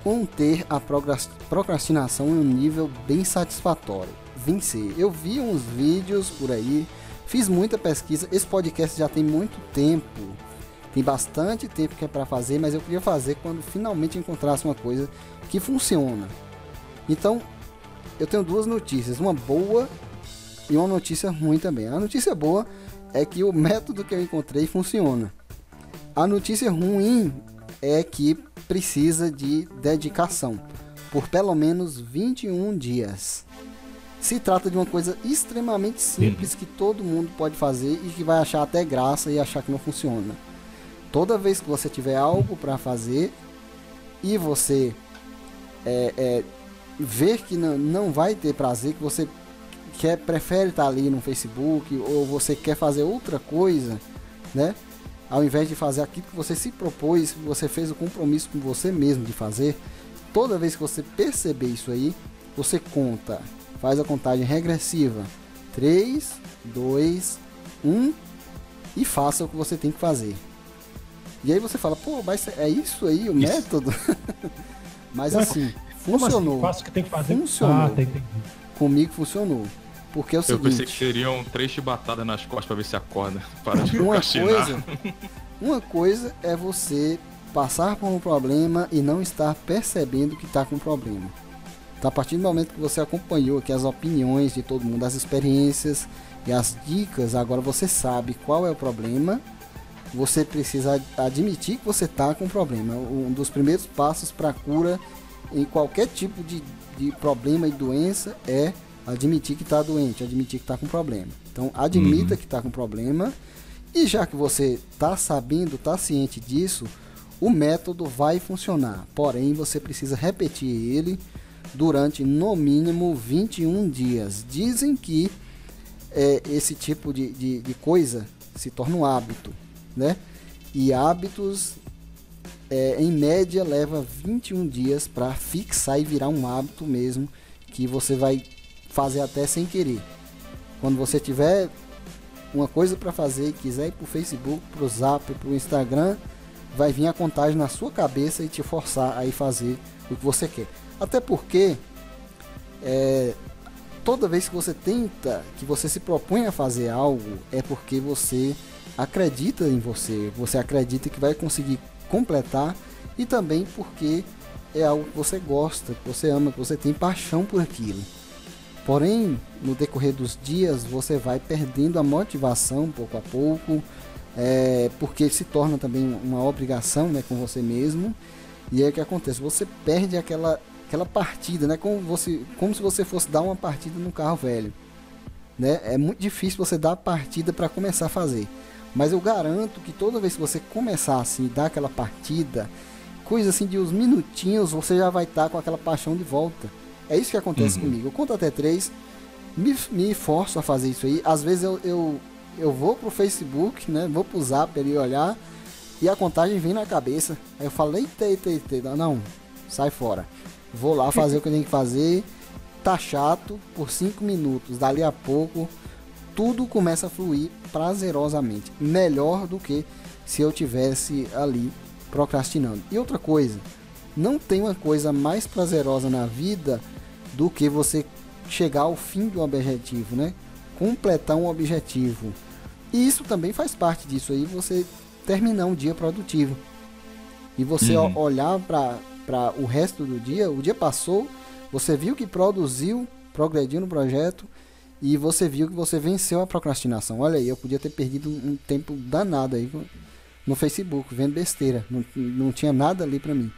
Speaker 1: conter a procrastinação em um nível bem satisfatório. Vencer. Eu vi uns vídeos por aí, fiz muita pesquisa. Esse podcast já tem muito tempo. Tem bastante tempo que é para fazer, mas eu queria fazer quando finalmente encontrasse uma coisa que funciona. Então, eu tenho duas notícias, uma boa e uma notícia ruim também. A notícia boa é que o método que eu encontrei funciona. A notícia ruim é que precisa de dedicação por pelo menos 21 dias. Se trata de uma coisa extremamente simples que todo mundo pode fazer e que vai achar até graça e achar que não funciona. Toda vez que você tiver algo para fazer e você é, é, ver que não, não vai ter prazer, que você quer prefere estar ali no Facebook ou você quer fazer outra coisa, né? Ao invés de fazer aquilo que você se propôs, você fez o compromisso com você mesmo de fazer. Toda vez que você perceber isso aí, você conta faz a contagem regressiva. 3, 2, 1 e faça o que você tem que fazer. E aí você fala, pô, mas é isso aí o isso. método? mas assim, assim, funcionou.
Speaker 3: Assim? que tem que fazer?
Speaker 1: Funcionou. Ah, tem, Comigo funcionou. Porque é o
Speaker 2: Eu
Speaker 1: seguinte.
Speaker 2: Eu pensei que seriam três chibatadas nas costas pra ver se acorda. Para de
Speaker 1: uma coisa, uma coisa é você passar por um problema e não estar percebendo que está com problema. Então, a partir do momento que você acompanhou aqui as opiniões de todo mundo, as experiências e as dicas, agora você sabe qual é o problema. Você precisa admitir que você está com problema. Um dos primeiros passos para a cura em qualquer tipo de, de problema e doença é admitir que está doente, admitir que está com problema. Então, admita uhum. que está com problema. E já que você está sabendo, está ciente disso, o método vai funcionar. Porém, você precisa repetir ele durante no mínimo 21 dias. Dizem que é, esse tipo de, de, de, coisa se torna um hábito, né? E hábitos, é, em média, leva 21 dias para fixar e virar um hábito mesmo que você vai fazer até sem querer. Quando você tiver uma coisa para fazer e quiser ir para o Facebook, para o Zap, para o Instagram, vai vir a contagem na sua cabeça e te forçar a ir fazer o que você quer. Até porque é, toda vez que você tenta, que você se propõe a fazer algo, é porque você acredita em você, você acredita que vai conseguir completar e também porque é algo que você gosta, que você ama, que você tem paixão por aquilo. Porém, no decorrer dos dias, você vai perdendo a motivação pouco a pouco, é, porque se torna também uma obrigação né, com você mesmo. E aí o que acontece? Você perde aquela aquela partida, né? Como, você, como se você fosse dar uma partida no carro velho. Né? É muito difícil você dar a partida para começar a fazer. Mas eu garanto que toda vez que você começar assim, dar aquela partida, coisa assim de uns minutinhos, você já vai estar tá com aquela paixão de volta. É isso que acontece uhum. comigo. Eu conto até três, me, me forço a fazer isso aí. Às vezes eu, eu, eu vou pro Facebook, né? Vou pro Zap ali olhar e a contagem vem na cabeça. Aí eu falo, eita, eita, eita, não, sai fora. Vou lá fazer o que eu tenho que fazer. Tá chato por 5 minutos. Dali a pouco, tudo começa a fluir prazerosamente. Melhor do que se eu tivesse ali procrastinando. E outra coisa, não tem uma coisa mais prazerosa na vida do que você chegar ao fim de um objetivo, né? Completar um objetivo. E isso também faz parte disso aí, você terminar um dia produtivo. E você uhum. olhar para para o resto do dia, o dia passou, você viu que produziu, progrediu no projeto e você viu que você venceu a procrastinação. Olha aí, eu podia ter perdido um tempo danado aí no Facebook, vendo besteira, não, não tinha nada ali para mim.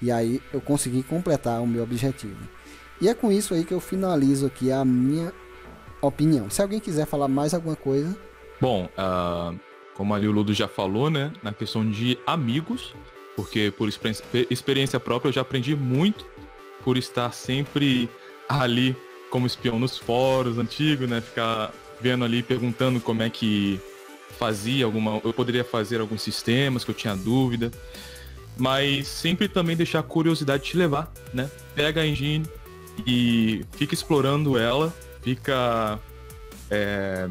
Speaker 1: E aí eu consegui completar o meu objetivo. E é com isso aí que eu finalizo aqui a minha opinião. Se alguém quiser falar mais alguma coisa.
Speaker 2: Bom, uh, como ali o Ludo já falou, né? Na questão de amigos, porque por experiência própria eu já aprendi muito por estar sempre ali como espião nos fóruns antigos, né? Ficar vendo ali, perguntando como é que fazia alguma. Eu poderia fazer alguns sistemas que eu tinha dúvida. Mas sempre também deixar a curiosidade te levar, né? Pega a engine e fica explorando ela, fica é,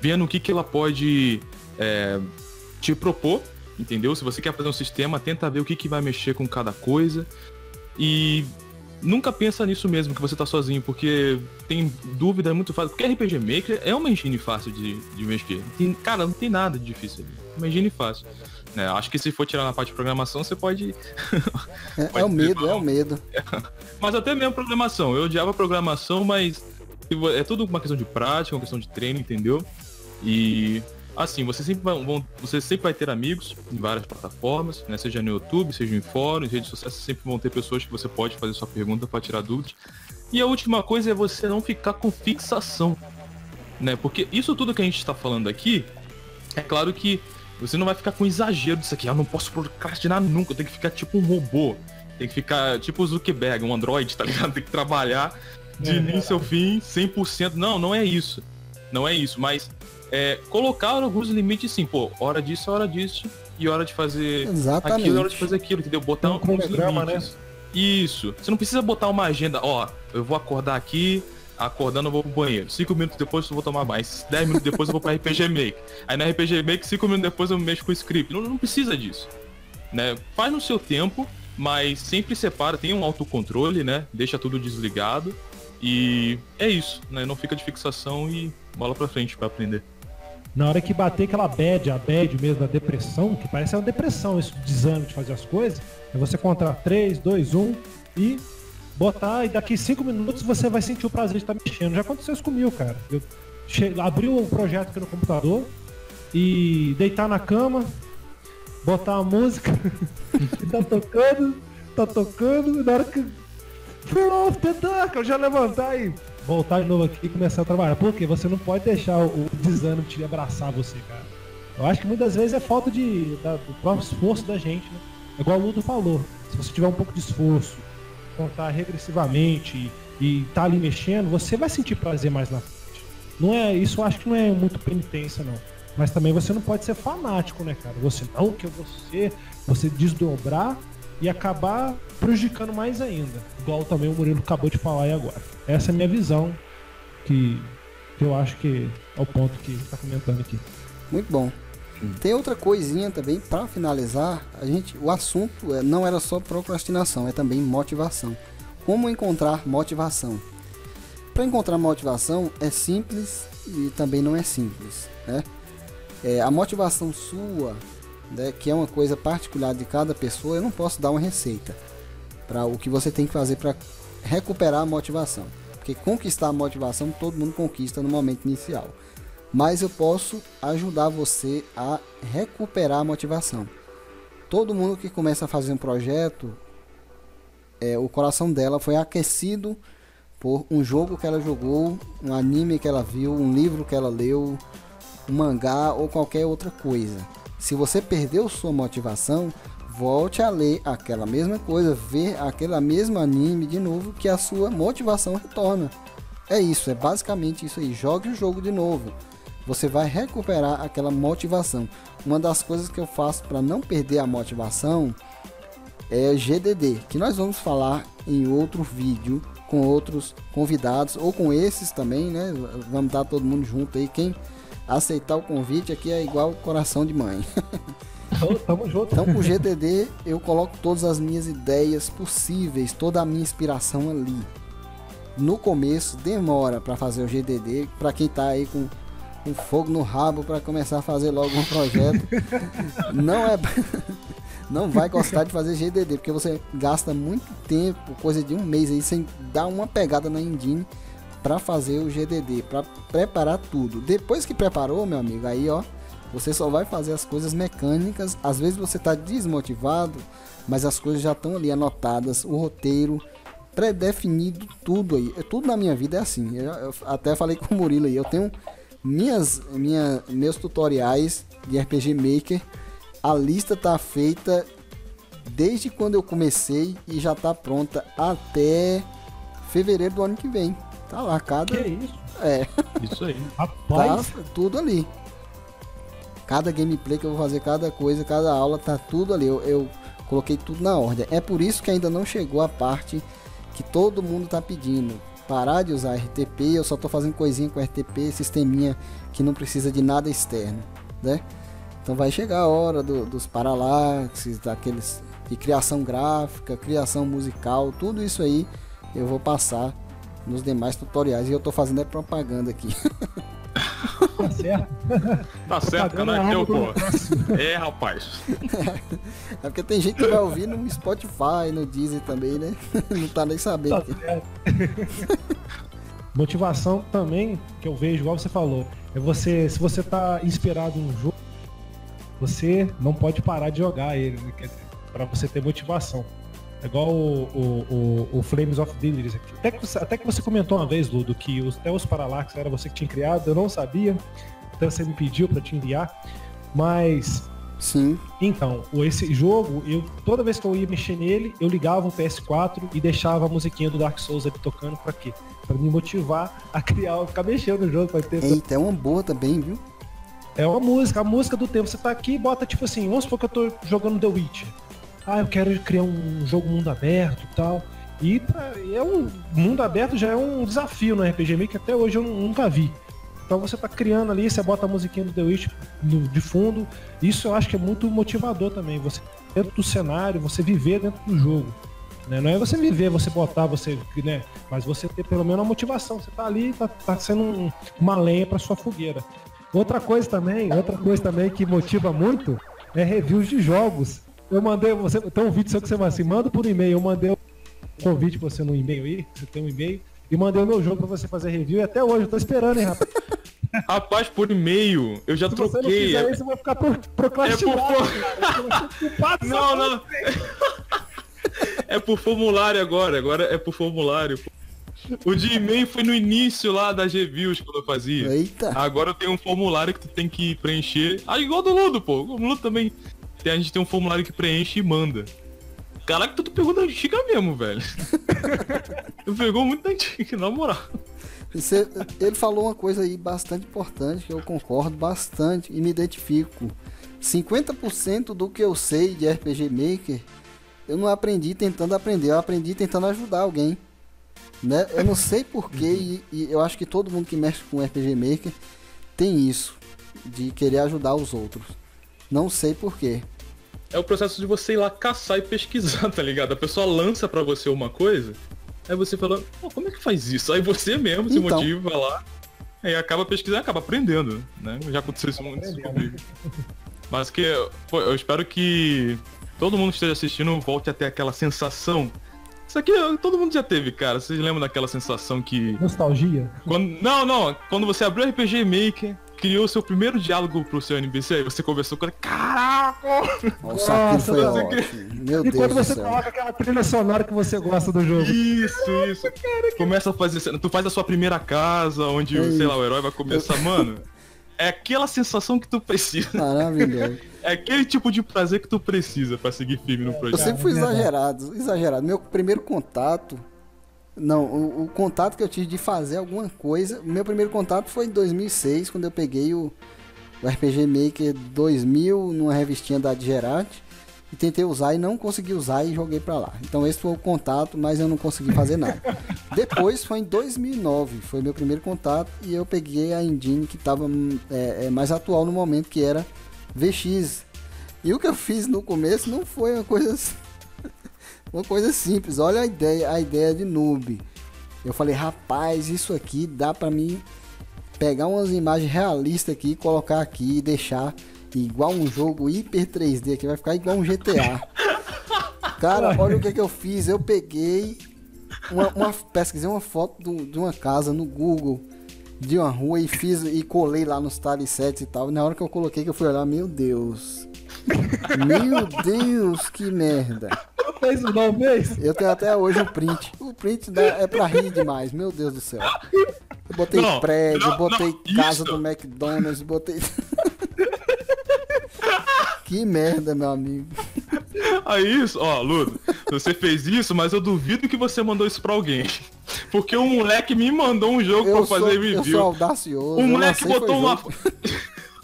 Speaker 2: vendo o que, que ela pode é, te propor entendeu? Se você quer fazer um sistema, tenta ver o que, que vai mexer com cada coisa. E nunca pensa nisso mesmo, que você tá sozinho, porque tem dúvida muito fácil. Porque RPG Maker é uma engine fácil de, de mexer. Tem, cara, não tem nada de difícil ali. É uma engine fácil. É, acho que se for tirar na parte de programação, você pode.
Speaker 1: é, pode é, o medo, é o medo.
Speaker 2: Mas até mesmo programação. Eu odiava programação, mas É tudo uma questão de prática, uma questão de treino, entendeu? E assim, você sempre vai, vão, você sempre vai ter amigos em várias plataformas, né? Seja no YouTube, seja em fóruns, redes sociais, sempre vão ter pessoas que você pode fazer sua pergunta para tirar dúvidas. E a última coisa é você não ficar com fixação, né? Porque isso tudo que a gente está falando aqui, é claro que você não vai ficar com exagero disso aqui. Eu não posso procrastinar nunca, eu tenho que ficar tipo um robô. Tem que ficar tipo o Zuckerberg, um Android, tá ligado? Tem que trabalhar de é, início ao fim, 100%. Não, não é isso. Não é isso, mas é, colocar alguns limites sim, pô, hora disso, hora disso, e hora de fazer
Speaker 1: Exatamente.
Speaker 2: aquilo, hora de fazer aquilo, entendeu? Botar um cronograma, né? Isso. Você não precisa botar uma agenda, ó, eu vou acordar aqui, acordando eu vou pro banheiro. Cinco minutos depois eu vou tomar mais. Dez minutos depois eu vou pra RPG Make. Aí na RPG Make, cinco minutos depois eu mexo com o script. Não, não precisa disso. Né? Faz no seu tempo, mas sempre separa, tem um autocontrole, né? Deixa tudo desligado. E é isso, né? Não fica de fixação e bola pra frente para aprender.
Speaker 3: Na hora que bater aquela bad, a bad mesmo, a depressão, que parece uma depressão, esse desânimo de fazer as coisas, é você contar 3, 2, 1 e botar, e daqui 5 minutos você vai sentir o prazer de estar mexendo. Já aconteceu isso comigo, cara. Eu abri um projeto aqui no computador e deitar na cama, botar a música, tá tocando, tá tocando, e na hora que eu já levantar e voltar de novo aqui e começar a trabalhar. Porque você não pode deixar o desânimo te abraçar você, cara. Eu acho que muitas vezes é falta de, da, do próprio esforço da gente, né? É igual o Ludo falou. Se você tiver um pouco de esforço, contar regressivamente e, estar tá ali mexendo, você vai sentir prazer mais na frente. Não é, isso eu acho que não é muito penitência, não. Mas também você não pode ser fanático, né, cara? Você não que ser, você desdobrar e acabar prejudicando mais ainda. Igual também o Murilo acabou de falar aí agora. Essa é a minha visão, que, que eu acho que é o ponto que está comentando aqui.
Speaker 1: Muito bom. Tem outra coisinha também para finalizar. A gente, o assunto é, não era só procrastinação, é também motivação. Como encontrar motivação? Para encontrar motivação é simples e também não é simples, né? É, a motivação sua né, que é uma coisa particular de cada pessoa, eu não posso dar uma receita para o que você tem que fazer para recuperar a motivação. Porque conquistar a motivação todo mundo conquista no momento inicial. Mas eu posso ajudar você a recuperar a motivação. Todo mundo que começa a fazer um projeto, é, o coração dela foi aquecido por um jogo que ela jogou, um anime que ela viu, um livro que ela leu, um mangá ou qualquer outra coisa. Se você perdeu sua motivação, volte a ler aquela mesma coisa, ver aquele mesmo anime de novo, que a sua motivação retorna. É isso, é basicamente isso aí. Jogue o jogo de novo. Você vai recuperar aquela motivação. Uma das coisas que eu faço para não perder a motivação é GDD, que nós vamos falar em outro vídeo com outros convidados ou com esses também, né? Vamos dar todo mundo junto aí. Quem aceitar o convite aqui é igual coração de mãe.
Speaker 3: Tamo junto.
Speaker 1: Então, com o GTD, eu coloco todas as minhas ideias possíveis, toda a minha inspiração ali. No começo, demora para fazer o GDD, para quem tá aí com, com fogo no rabo para começar a fazer logo um projeto. não é. não vai gostar de fazer GDD, porque você gasta muito tempo, coisa de um mês aí, sem dar uma pegada na engine para fazer o GDD, para preparar tudo. Depois que preparou, meu amigo, aí ó, você só vai fazer as coisas mecânicas. Às vezes você está desmotivado, mas as coisas já estão ali anotadas, o roteiro pré-definido, tudo aí. É, tudo na minha vida é assim. Eu, eu até falei com o Murilo aí, eu tenho minhas, minha, meus tutoriais de RPG Maker. A lista tá feita desde quando eu comecei e já tá pronta até fevereiro do ano que vem. Tá lá, cada.
Speaker 3: Que isso?
Speaker 1: É.
Speaker 2: Isso aí.
Speaker 3: Rapaz.
Speaker 1: Tá tudo ali. Cada gameplay que eu vou fazer, cada coisa, cada aula, tá tudo ali. Eu, eu coloquei tudo na ordem. É por isso que ainda não chegou a parte que todo mundo tá pedindo. Parar de usar RTP, eu só tô fazendo coisinha com RTP, sisteminha que não precisa de nada externo, né? Então vai chegar a hora do, dos paralaxes, daqueles de criação gráfica, criação musical, tudo isso aí eu vou passar nos demais tutoriais. E eu tô fazendo é propaganda aqui.
Speaker 3: Tá certo.
Speaker 2: Tá certo, canal é teu, pô. É, rapaz.
Speaker 1: É porque tem gente que vai ouvir no Spotify, no Deezer também, né? Não tá nem sabendo. Tá
Speaker 3: Motivação também, que eu vejo, igual você falou, é você, se você tá inspirado em um jogo, você não pode parar de jogar ele, para você ter motivação. É igual o, o, o, o Flames of Deliris aqui. Até que, você, até que você comentou uma vez, Ludo, que os, até os Parallax era você que tinha criado, eu não sabia, então você me pediu para te enviar, mas
Speaker 1: Sim.
Speaker 3: Então, esse jogo, eu toda vez que eu ia mexer nele, eu ligava o PS4 e deixava a musiquinha do Dark Souls ali tocando pra quê? Pra me motivar a criar, ficar mexendo no jogo pra ter.
Speaker 1: Eita, é uma boa também, viu?
Speaker 3: É uma música, a música do tempo. Você tá aqui e bota tipo assim, vamos supor que eu tô jogando The Witcher. Ah, eu quero criar um jogo mundo aberto e tal. E é um mundo aberto já é um desafio no RPG Maker que até hoje eu nunca vi. Então você tá criando ali, você bota a musiquinha do The Witch no, de fundo. Isso eu acho que é muito motivador também. Você dentro do cenário, você viver dentro do jogo. Né? Não é você viver, você botar, você, né? Mas você ter pelo menos uma motivação. Você tá ali, tá, tá sendo um, uma lenha para sua fogueira. Outra coisa também, outra coisa também que motiva muito é reviews de jogos. Eu mandei, você tem um vídeo seu que você vai assim, manda por e-mail. Eu mandei um convite pra você no e-mail aí, você tem um e-mail e mandei o meu jogo pra você fazer review e até hoje eu tô esperando, hein, rapaz.
Speaker 2: Rapaz, por e-mail, eu já
Speaker 3: Se
Speaker 2: troquei.
Speaker 3: você não fizer isso, eu vou ficar pro, procrastinado.
Speaker 2: É por- Não, não. É por formulário agora, agora é por formulário. O de e-mail foi no início lá das reviews quando eu fazia.
Speaker 1: Eita.
Speaker 2: Agora eu tenho um formulário que tu tem que preencher. Ah, igual do Ludo, pô. O Ludo também. A gente tem um formulário que preenche e manda. Caraca, tu, tu pegou da antiga mesmo, velho. tu pegou muito da antiga, na moral.
Speaker 1: Você- ele falou uma coisa aí bastante importante, que eu concordo bastante e me identifico. 50% do que eu sei de RPG Maker, eu não aprendi tentando aprender, eu aprendi tentando ajudar alguém. Né? Eu não sei porquê, e, e eu acho que todo mundo que mexe com RPG Maker tem isso, de querer ajudar os outros. Não sei porquê.
Speaker 2: É o processo de você ir lá caçar e pesquisar, tá ligado? A pessoa lança pra você uma coisa, aí você fala, pô, como é que faz isso? Aí você mesmo se
Speaker 1: Então.
Speaker 2: motiva, vai lá, aí acaba pesquisando acaba aprendendo, né? Já aconteceu isso muito comigo. Mas que, pô, eu espero que todo mundo que esteja assistindo volte a ter aquela sensação. Isso aqui todo mundo já teve, cara. Vocês lembram daquela sensação que.
Speaker 3: Nostalgia.
Speaker 2: Quando, não, não. Quando você abriu o RPG Maker, criou seu primeiro diálogo pro seu NPC, aí você conversou com ele. Caraca!
Speaker 1: Nossa, foi
Speaker 3: Nossa,
Speaker 1: ótimo. Meu
Speaker 3: E
Speaker 1: Deus
Speaker 3: quando
Speaker 1: do
Speaker 3: você
Speaker 1: céu.
Speaker 3: coloca aquela trilha sonora que você gosta do jogo.
Speaker 2: Isso, isso. Começa a fazer. cena. Tu faz a sua primeira casa, onde,
Speaker 1: É
Speaker 2: sei lá, o herói vai começar. Mano, é aquela sensação que tu precisa.
Speaker 1: Maravilhoso.
Speaker 2: É aquele tipo de prazer que tu precisa pra seguir firme no
Speaker 1: Eu
Speaker 2: projeto.
Speaker 1: sempre fui
Speaker 3: é
Speaker 1: exagerado, exagerado. Meu primeiro contato. Não, o, o contato que eu tive de fazer alguma coisa. Meu primeiro contato foi em 2006, quando eu peguei o, o RPG Maker 2000 numa revistinha da Digerati. E tentei usar e não consegui usar e joguei pra lá. Então esse foi o contato, mas eu não consegui fazer nada. Depois foi em 2009, foi meu primeiro contato e eu peguei a engine que estava mais atual no momento, que era VX. E o que eu fiz no começo não foi uma coisa uma coisa simples. Olha a ideia, a ideia de noob. Eu falei, rapaz, isso aqui dá pra mim pegar umas imagens realistas aqui, colocar aqui e deixar igual um jogo hiper 3D que vai ficar igual um GTA. Cara, olha o que, que eu fiz. Eu peguei uma, uma pesquisei uma foto do- de uma casa no Google de uma rua e fiz e colei lá nos talisets e tal. E na hora que eu coloquei que eu fui olhar, meu Deus. Meu Deus, que merda.
Speaker 3: Fez não fez?
Speaker 1: Eu tenho até hoje o print. O print dá- é pra rir demais, meu Deus do céu. Eu botei
Speaker 2: Não,
Speaker 1: prédio,
Speaker 2: não,
Speaker 1: botei
Speaker 2: não,
Speaker 1: casa
Speaker 2: isso.
Speaker 1: do McDonald's, botei. que merda, meu amigo.
Speaker 2: Aí isso, ó, Ludo, você fez isso, mas eu duvido que você mandou isso pra alguém. Porque um moleque me mandou um jogo
Speaker 1: Eu
Speaker 2: pra
Speaker 1: sou,
Speaker 2: fazer
Speaker 1: eu
Speaker 2: review.
Speaker 1: sou audacioso.
Speaker 2: O
Speaker 1: eu
Speaker 2: moleque botou uma.
Speaker 1: jogo.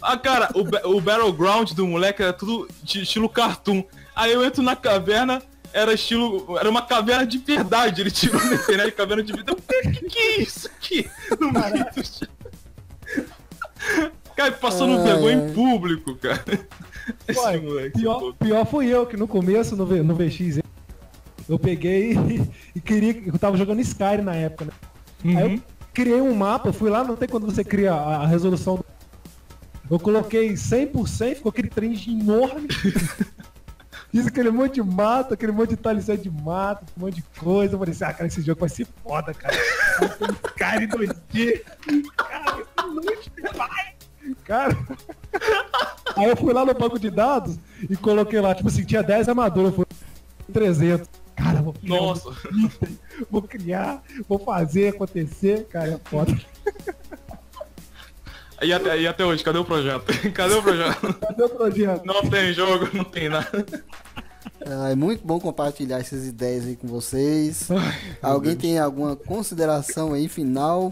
Speaker 2: Ah, cara, o, o Battleground do moleque era tudo de estilo cartoon. Aí eu entro na caverna, era estilo. Era uma caverna de verdade. Ele tirou na internet caverna de vida. O que, que é isso aqui? No meio do. Cara, passando
Speaker 1: Ai,
Speaker 2: vergonha em público, cara. Esse moleque.
Speaker 3: pior, pior fui eu, que no começo, no, V- no VX, eu peguei e, e queria. Eu tava jogando Skyrim na época, né? Aí
Speaker 2: Uhum.
Speaker 3: eu criei um mapa, fui lá, não tem quando você cria a, a resolução. do- Eu coloquei 100%, ficou aquele trem enorme. Fiz aquele monte de mato, aquele monte de talição de mato, um monte de coisa. Eu falei assim, ah, cara, esse jogo vai ser foda, cara. cara em 2D. Cara, esse luxo vai. Cara. Aí eu fui lá no banco de dados e coloquei lá, tipo assim, tinha 10 armaduras, foi 300. Cara, vou criar,
Speaker 2: Nossa.
Speaker 3: vou criar, vou fazer acontecer, cara, é foda.
Speaker 2: E até, e até hoje, cadê o projeto? Cadê o projeto?
Speaker 3: Cadê o projeto?
Speaker 2: Não tem jogo, não tem nada.
Speaker 1: Ah, é muito bom compartilhar essas ideias aí com vocês. Alguém tem alguma consideração aí final?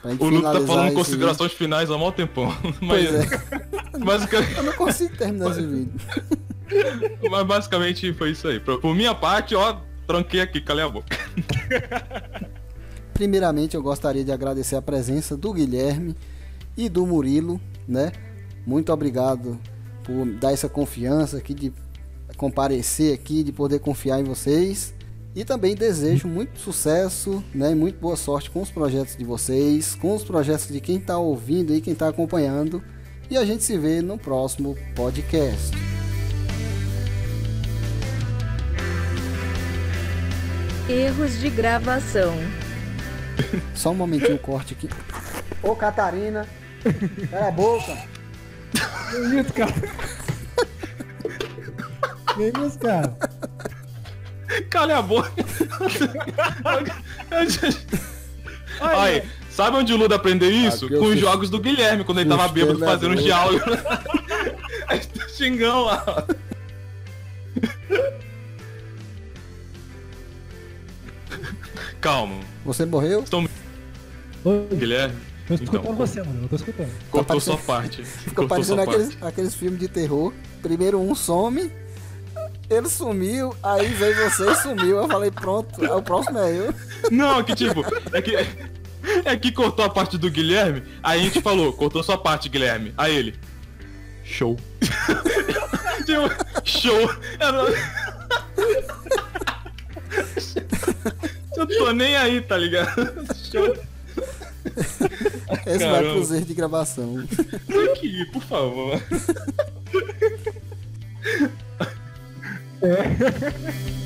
Speaker 1: Pra gente
Speaker 2: O Luke tá falando considerações finais há mó tempão. Mas,
Speaker 1: Pois é,
Speaker 2: basicamente,
Speaker 1: eu não consigo terminar esse vídeo.
Speaker 2: mas basicamente foi isso aí. Por, por minha parte, ó, tranquei aqui, calei a boca.
Speaker 1: Primeiramente, eu gostaria de agradecer a presença do Guilherme e do Murilo, né? Muito obrigado por dar essa confiança aqui de comparecer aqui, de poder confiar em vocês. E também desejo muito sucesso, né? E muito boa sorte com os projetos de vocês, com os projetos de quem está ouvindo e quem está acompanhando. E a gente se vê no próximo podcast.
Speaker 4: Erros de gravação.
Speaker 1: Só um momentinho, corte aqui. Ô Catarina, cala a boca.
Speaker 3: Que isso, cara? Que isso, cara?
Speaker 2: Calei a boca. Aí, sabe onde o Luda aprendeu isso?
Speaker 1: Eu
Speaker 2: Com os jogos do Guilherme, quando ele tava bêbado fazendo os
Speaker 1: boca.
Speaker 2: diálogos. Aí tá xingão lá. ó. Calma,
Speaker 1: Você morreu?
Speaker 3: Ô,
Speaker 2: Guilherme.
Speaker 3: Tô escutando
Speaker 2: Então,
Speaker 3: você, mano. Eu tô escutando.
Speaker 2: Cortou
Speaker 1: parecendo-
Speaker 2: sua parte.
Speaker 1: Ficou parecendo aqueles,
Speaker 2: parte.
Speaker 1: aqueles filmes de terror. Primeiro um some, ele sumiu, aí veio você e sumiu. Eu falei, pronto, o próximo é eu.
Speaker 2: Não, que tipo, é que. É que cortou a parte do Guilherme, aí a gente falou, cortou sua parte, Guilherme. Aí ele. Show. tipo, show. Eu tô nem aí, tá ligado? Show.
Speaker 1: Esse vai
Speaker 2: Caramba.
Speaker 1: pros erros de gravação.
Speaker 2: Tem que ir, por favor.
Speaker 3: É.